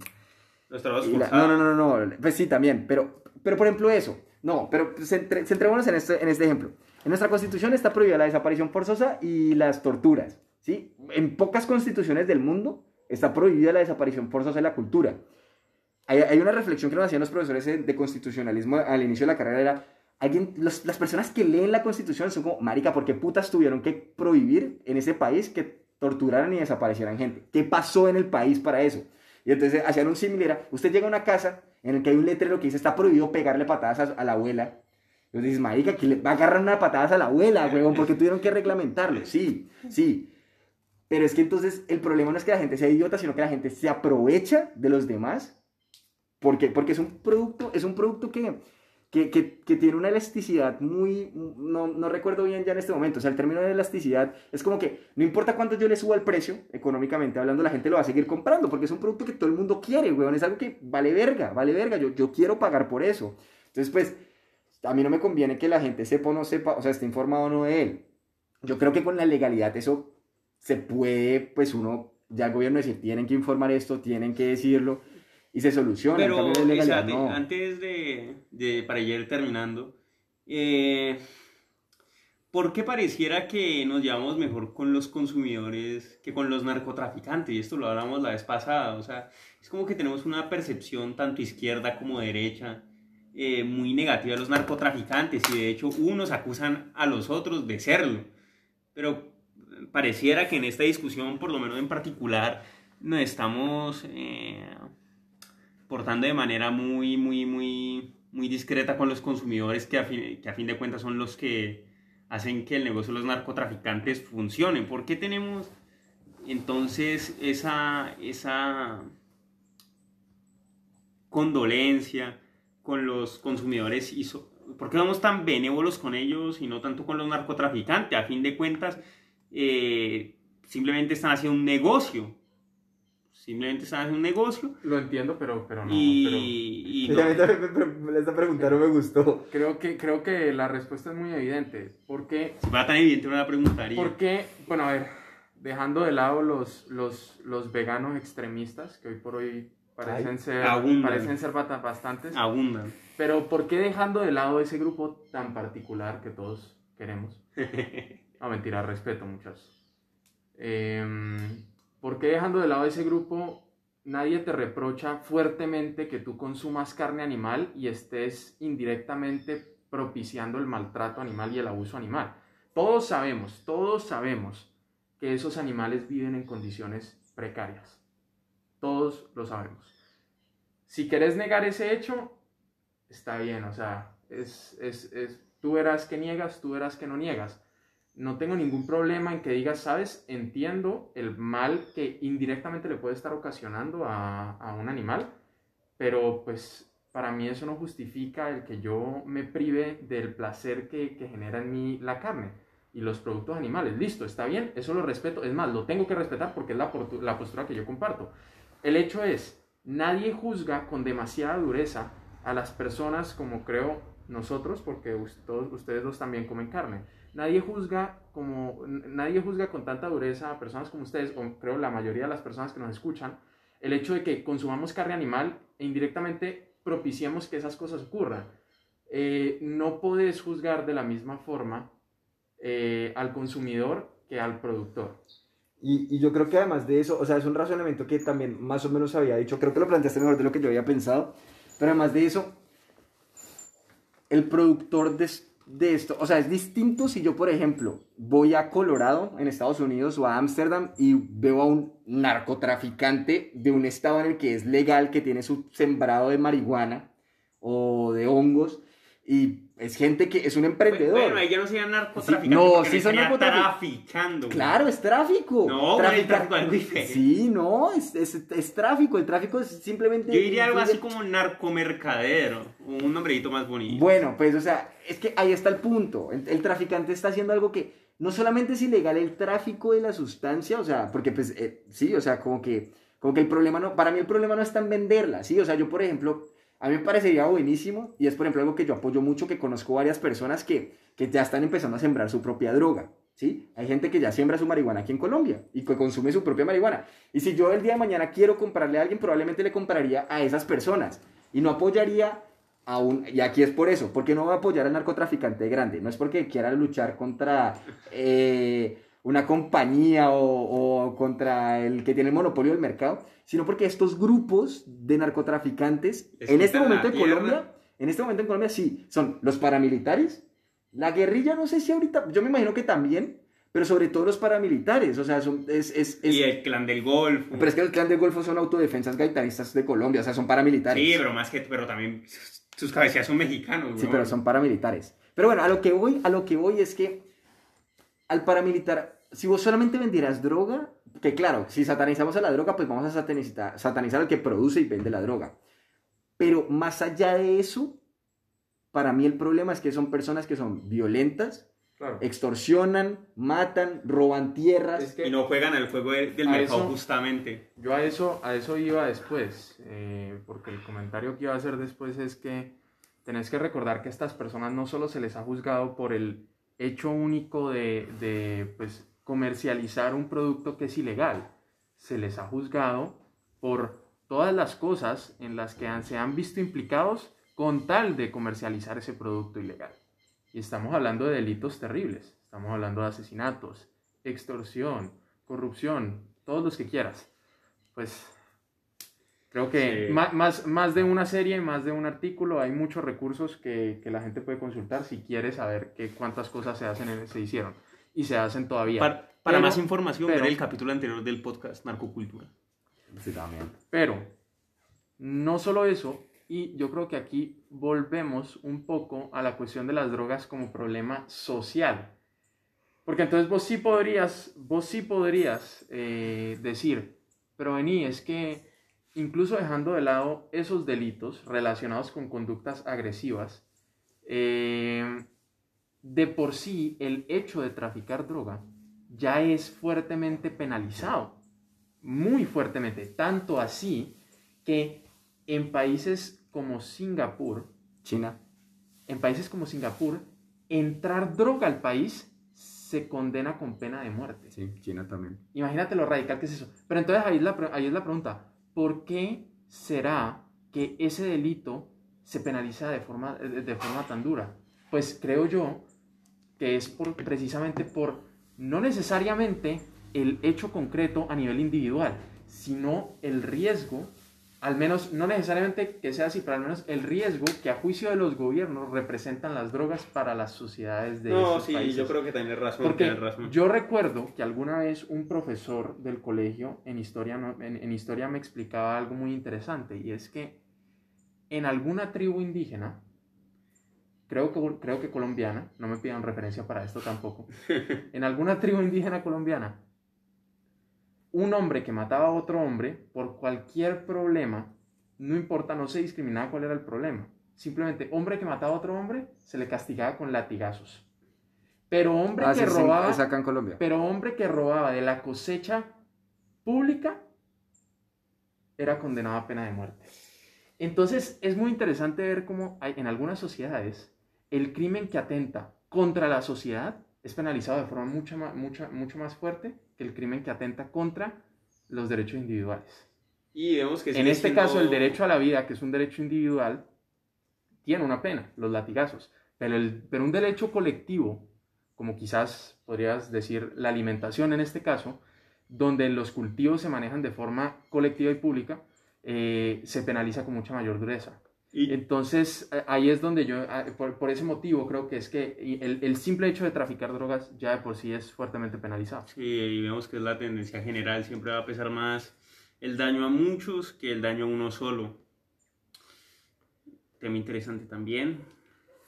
Los trabajos la- no, no, no, no, pues sí, también, pero, pero por ejemplo eso, no, pero centre- centrémonos en este, en este ejemplo. En nuestra constitución está prohibida la desaparición forzosa y las torturas, ¿sí? En pocas constituciones del mundo está prohibida la desaparición forzosa de la cultura. Hay, hay una reflexión que nos hacían los profesores de, de constitucionalismo al inicio de la carrera, era, alguien, los- las personas que leen la constitución son como, marica, ¿por qué putas tuvieron que prohibir en ese país que torturaran y desaparecieran gente? ¿Qué pasó en el país para eso? Y entonces hacían un símil, era, usted llega a una casa en el que hay un letrero que dice está prohibido pegarle patadas a, a la abuela. Y entonces dices, marica, que le va a agarrar una patadas a la abuela, huevón, porque tuvieron que reglamentarlo. Sí, sí. Pero es que entonces el problema no es que la gente sea idiota, sino que la gente se aprovecha de los demás. Porque, porque es un producto, es un producto que, que, que, que tiene una elasticidad muy, no, no recuerdo bien ya en este momento, o sea, el término de elasticidad es como que no importa cuánto yo le suba el precio, económicamente hablando, la gente lo va a seguir comprando, porque es un producto que todo el mundo quiere, weón, es algo que vale verga, vale verga, yo, yo quiero pagar por eso. Entonces, pues, a mí no me conviene que la gente sepa o no sepa, o sea, esté informado o no de él. Yo creo que con la legalidad eso se puede, pues uno, ya el gobierno decir, tienen que informar esto, tienen que decirlo, y se soluciona. en Pero, cambio, de legalidad, espérate, no. antes de, de- para ir terminando, eh, ¿por qué pareciera que nos llevamos mejor con los consumidores que con los narcotraficantes? Y esto lo hablamos la vez pasada, o sea, es como que tenemos una percepción tanto izquierda como derecha eh, muy negativa de los narcotraficantes y de hecho unos acusan a los otros de serlo. Pero pareciera que en esta discusión, por lo menos en particular, nos estamos eh, portando de manera muy, muy, muy, muy discreta con los consumidores que a, fin, que a fin de cuentas son los que hacen que el negocio de los narcotraficantes funcione. ¿Por qué tenemos entonces esa, esa condolencia con los consumidores y ¿Por qué somos tan benévolos con ellos y no tanto con los narcotraficantes? A fin de cuentas, eh, simplemente están haciendo un negocio. Simplemente haciendo un negocio Lo entiendo, pero, pero no. y, y Sí, no. a mí también me- me- me- esta pregunta no me gustó. pero creo, que, creo que la respuesta es muy evidente. Porque Si fuera tan evidente, no la preguntaría. Porque, bueno, a ver, dejando de lado los, los, los veganos extremistas, que hoy por hoy parecen Ay, ser, abundan. parecen ser bata- bastantes, Abundan. pero ¿por qué dejando de lado ese grupo tan particular que todos queremos? [LAUGHS] No, mentira, respeto, muchachos. Em, ¿Por qué dejando de lado ese grupo nadie te reprocha fuertemente que tú consumas carne animal y estés indirectamente propiciando el maltrato animal y el abuso animal? Todos sabemos, todos sabemos que esos animales viven en condiciones precarias. Todos lo sabemos. Si querés negar ese hecho, está bien, o sea, es, es, es, tú verás que niegas, tú verás que no niegas no tengo ningún problema en que digas, sabes, entiendo el mal que indirectamente le puede estar ocasionando a, a, un animal, pero pues para mí eso no justifica el que yo me prive del placer que, que genera en mí la carne y los productos animales. Listo, está bien, eso lo respeto, es más, lo tengo que respetar porque es la, la postura que yo comparto. El hecho es, nadie juzga con demasiada dureza a las personas como creo nosotros, porque todos ustedes dos también comen carne nadie juzga como nadie juzga con tanta dureza a personas como ustedes o creo la mayoría de las personas que nos escuchan el hecho de que consumamos carne animal e indirectamente propiciemos que esas cosas ocurran. Eh, no puedes juzgar de la misma forma eh, al consumidor que al productor. Y, y, yo creo que además de eso, o sea, es un razonamiento que también más o menos había dicho, creo que lo planteaste mejor de lo que yo había pensado, pero además de eso, el productor de, de esto, o sea, es distinto si yo, por ejemplo, voy a Colorado, en Estados Unidos, o a Ámsterdam y veo a un narcotraficante de un estado en el que es legal, que tiene su sembrado de marihuana o de hongos, y es gente que es un emprendedor. Bueno, ya no sería narcotraficante. Sí, no, sí son narcotraficando. Claro, es tráfico. No, Trafica... tráfico es diferente. Sí, no, es, es, es, tráfico. El tráfico es simplemente. Yo diría algo así como narcomercadero. Un nombrecito más bonito. Bueno, pues, o sea, es que ahí está el punto. El, el traficante está haciendo algo que no solamente es ilegal el tráfico de la sustancia, o sea, porque, pues, eh, sí, o sea, como que, como que el problema no. Para mí, el problema no está en venderla, sí, o sea, yo, por ejemplo a mí me parecería buenísimo y es por ejemplo algo que yo apoyo mucho, que conozco varias personas que, que ya están empezando a sembrar su propia droga, ¿sí? Hay gente que ya siembra su marihuana aquí en Colombia y que consume su propia marihuana. Y si yo el día de mañana quiero comprarle a alguien, probablemente le compraría a esas personas y no apoyaría a un... Y aquí es por eso, porque no va a apoyar al narcotraficante grande. No es porque quiera luchar contra eh, una compañía o, o contra el que tiene el monopolio del mercado, sino porque estos grupos de narcotraficantes, Les en este momento en. Colombia, en este momento en Colombia sí, son los paramilitares, la guerrilla no sé si ahorita, yo me imagino que también, pero sobre todo los paramilitares, o sea, son, es, es, es- Y el clan del Golfo. pero es que el clan del Golfo son autodefensas gaitanistas de Colombia, o sea, son paramilitares. Sí, pero más que, pero también sus cabecillas son mexicanos, Sí, weón. pero son paramilitares. Pero bueno, a lo que voy, a lo que voy es que al paramilitar, si vos solamente vendieras droga, que claro, si satanizamos a la droga, pues vamos a satanizar, satanizar al que produce y vende la droga. Pero más allá de eso, para mí el problema es que son personas que son violentas, Claro. extorsionan, matan, roban tierras. Es que- Y no juegan al juego de- del A mercado eso- justamente. Yo a eso, a eso iba después, eh, porque el comentario que iba a hacer después es que tenés que recordar que a estas personas no solo se les ha juzgado por el hecho único de, de, pues, comercializar un producto que es ilegal, se les ha juzgado por todas las cosas en las que han- se han visto implicados con tal de comercializar ese producto ilegal. Y estamos hablando de delitos terribles, estamos hablando de asesinatos, extorsión, corrupción, todos los que quieras. Pues creo que Sí. ma- más, más de una serie, más de un artículo, hay muchos recursos que, que la gente puede consultar si quiere saber que cuántas cosas se hacen, en- se hicieron y se hacen todavía. Para, para Pero- más información, pero- ver el capítulo anterior del podcast Narcocultura. Sí, también. Pero no solo eso, y yo creo que aquí volvemos un poco a la cuestión de las drogas como problema social. Porque entonces vos sí podrías, vos sí podrías eh, decir, pero vení, es que incluso dejando de lado esos delitos relacionados con conductas agresivas, eh, de por sí el hecho de traficar droga ya es fuertemente penalizado muy fuertemente, tanto así que en países como Singapur, China. en países como Singapur, entrar droga al país se condena con pena de muerte. Sí, China también. Imagínate lo radical que es eso. Pero entonces ahí es la, ahí es la pregunta, ¿por qué será que ese delito se penaliza de forma, de forma tan dura? Pues creo yo que es por, precisamente por no necesariamente el hecho concreto a nivel individual, sino el riesgo, al menos, no necesariamente que sea así, pero al menos el riesgo que a juicio de los gobiernos representan las drogas para las sociedades de No, esos sí, países. yo creo que tenés razón, Porque tenés razón. yo recuerdo que alguna vez un profesor del colegio en historia, en historia me explicaba algo muy interesante y es que en alguna tribu indígena, creo que, creo que colombiana, no me pidan referencia para esto tampoco, [LAUGHS] en alguna tribu indígena colombiana, un hombre que mataba a otro hombre por cualquier problema, no importa, no se discriminaba cuál era el problema. Simplemente, hombre que mataba a otro hombre, se le castigaba con latigazos. Pero hombre Ah, que sí, robaba... en Colombia. Pero hombre que robaba de la cosecha pública era condenado a pena de muerte. Entonces es muy interesante ver cómo hay, en algunas sociedades el crimen que atenta contra la sociedad es penalizado de forma mucho más, mucho, mucho más fuerte que el crimen que atenta contra los derechos individuales. Y vemos que En este siendo- caso, el derecho a la vida, que es un derecho individual, tiene una pena, los latigazos. Pero, el, pero un derecho colectivo, como quizás podrías decir la alimentación en este caso, donde los cultivos se manejan de forma colectiva y pública, eh, se penaliza con mucha mayor dureza. Y, Entonces, eh, ahí es donde yo, eh, por, por ese motivo, creo que es que el, el simple hecho de traficar drogas ya de por sí es fuertemente penalizado. sí, y vemos que es la tendencia general, siempre va a pesar más el daño a muchos que el daño a uno solo. Tema interesante también.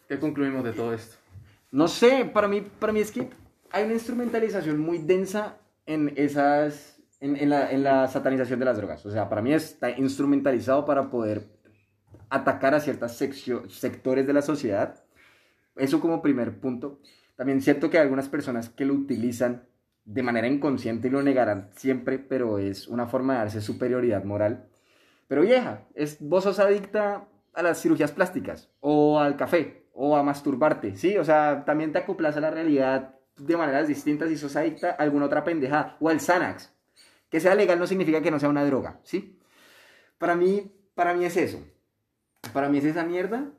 ¿Qué concluimos de todo esto? No sé, para mí, para mí es que hay una instrumentalización muy densa en esas, en, en la, en la satanización de las drogas. O sea, para mí está instrumentalizado para poder atacar a ciertos sectores de la sociedad. Eso como primer punto. También siento que hay algunas personas que lo utilizan de manera inconsciente y lo negarán siempre, pero es una forma de darse superioridad moral. Pero vieja, es, vos sos adicta a las cirugías plásticas o al café o a masturbarte, ¿sí? O sea, también te acoplas a la realidad de maneras distintas y sos adicta a alguna otra pendejada. O al Xanax. Que sea legal no significa que no sea una droga, ¿sí? Para mí, para mí es eso. Para mí es esa mierda.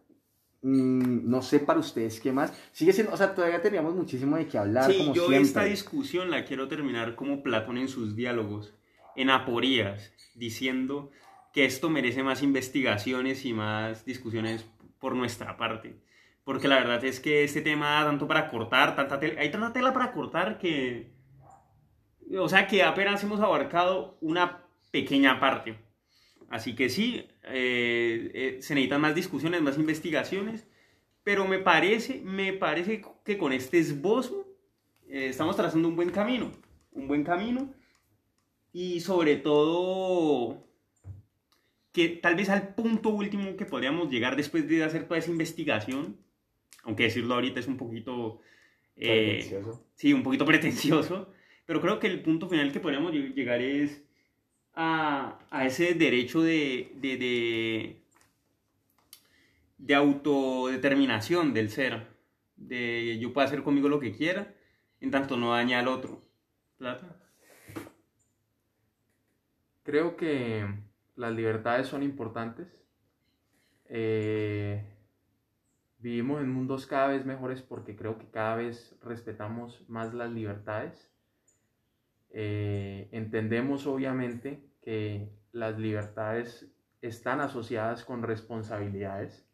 Mm, no sé para ustedes qué más. Sigue siendo, o sea, todavía teníamos muchísimo de qué hablar. Sí, como yo siempre. esta discusión la quiero terminar como Platón en sus diálogos, en aporías, diciendo que esto merece más investigaciones y más discusiones por nuestra parte. Porque la verdad es que este tema da tanto para cortar, tanta tela, hay tanta tela para cortar que... O sea que apenas hemos abarcado una pequeña parte. Así que sí, eh, eh, se necesitan más discusiones, más investigaciones, pero me parece, me parece que con este esbozo eh, estamos trazando un buen camino, un buen camino y sobre todo que tal vez al punto último que podríamos llegar después de hacer toda esa investigación, aunque decirlo ahorita es un poquito, Pretencioso. sí, un poquito pretencioso, pero creo que el punto final que podríamos lleg- llegar es a, ese derecho de, de, de, de autodeterminación del ser, de yo puedo hacer conmigo lo que quiera, en tanto no daña al otro. ¿Plata? Creo que las libertades son importantes. Eh, vivimos en mundos cada vez mejores porque creo que cada vez respetamos más las libertades. Eh, entendemos obviamente que las libertades están asociadas con responsabilidades.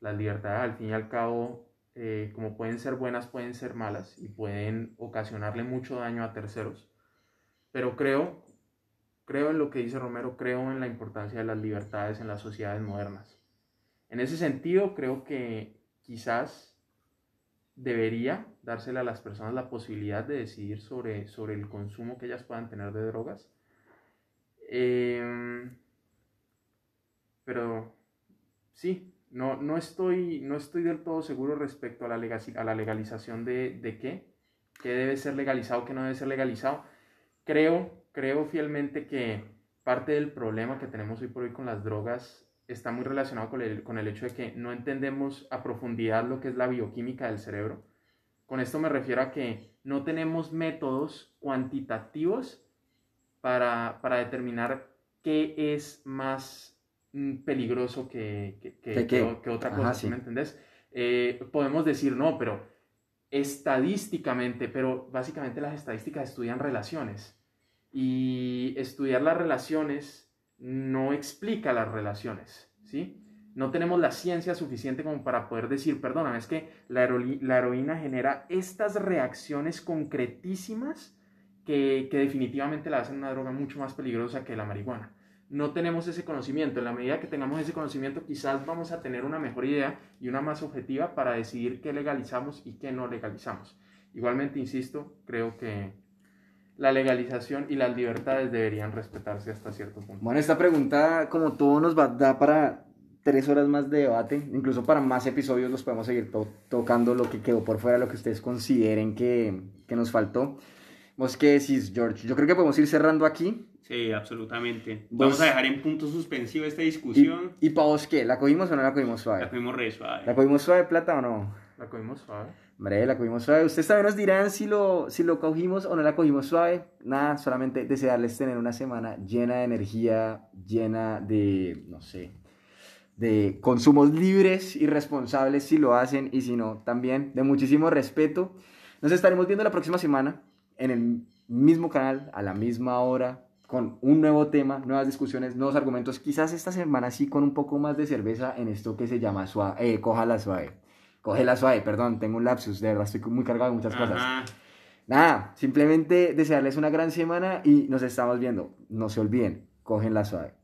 Las libertades al fin y al cabo, eh, como pueden ser buenas, pueden ser malas y pueden ocasionarle mucho daño a terceros. Pero creo creo en lo que dice Romero, creo en la importancia de las libertades en las sociedades modernas. En ese sentido, creo que quizás debería dársele a las personas la posibilidad de decidir sobre, sobre el consumo que ellas puedan tener de drogas. Eh, pero sí, no, no, estoy, no estoy del todo seguro respecto a la, legaci- a la legalización de, de qué, qué debe ser legalizado, qué no debe ser legalizado. Creo, creo fielmente que parte del problema que tenemos hoy por hoy con las drogas está muy relacionado con el, con el hecho de que no entendemos a profundidad lo que es la bioquímica del cerebro. Con esto me refiero a que no tenemos métodos cuantitativos para, para determinar qué es más mm, peligroso que, que, que- ¿Que qué? que- que otra cosa, sí. ¿sí ¿me entendés? Eh, podemos decir, no, pero estadísticamente, pero básicamente las estadísticas estudian relaciones y estudiar las relaciones no explica las relaciones, ¿sí? No tenemos la ciencia suficiente como para poder decir, perdóname, es que la, heroína genera estas reacciones concretísimas que, definitivamente la hacen una droga mucho más peligrosa que la marihuana. No tenemos ese conocimiento. En la medida que tengamos ese conocimiento, quizás vamos a tener una mejor idea y una más objetiva para decidir qué legalizamos y qué no legalizamos. Igualmente, insisto, creo que la legalización y las libertades deberían respetarse hasta cierto punto. Bueno, esta pregunta, como todo, nos va a dar para tres horas más de debate. Incluso para más episodios los podemos seguir to- tocando lo que quedó por fuera, lo que ustedes consideren que, que nos faltó. ¿Vos qué decís, George? Yo creo que podemos ir cerrando aquí. Sí, absolutamente. Vos- Vamos a dejar en punto suspensivo esta ¿Y, discusión. y para vos qué? ¿La cogimos o no la cogimos La suave? fuimos re suave. ¿La cogimos suave, plata o no? La cogimos suave. Hombre, la cogimos suave. Ustedes también nos dirán si lo, si lo cogimos o no la cogimos suave. Nada, solamente desearles tener una semana llena de energía, llena de, no sé, de consumos libres y responsables si lo hacen y si no, también de muchísimo respeto. Nos estaremos viendo la próxima semana en el mismo canal, a la misma hora, con un nuevo tema, nuevas discusiones, nuevos argumentos. Quizás esta semana sí con un poco más de cerveza en esto que se llama suave, eh, cójala suave. Cógela suave, perdón, tengo un lapsus, de verdad estoy muy cargado de muchas cosas. Ajá. Nada, simplemente desearles una gran semana y nos estamos viendo. No se olviden, cogen la suave.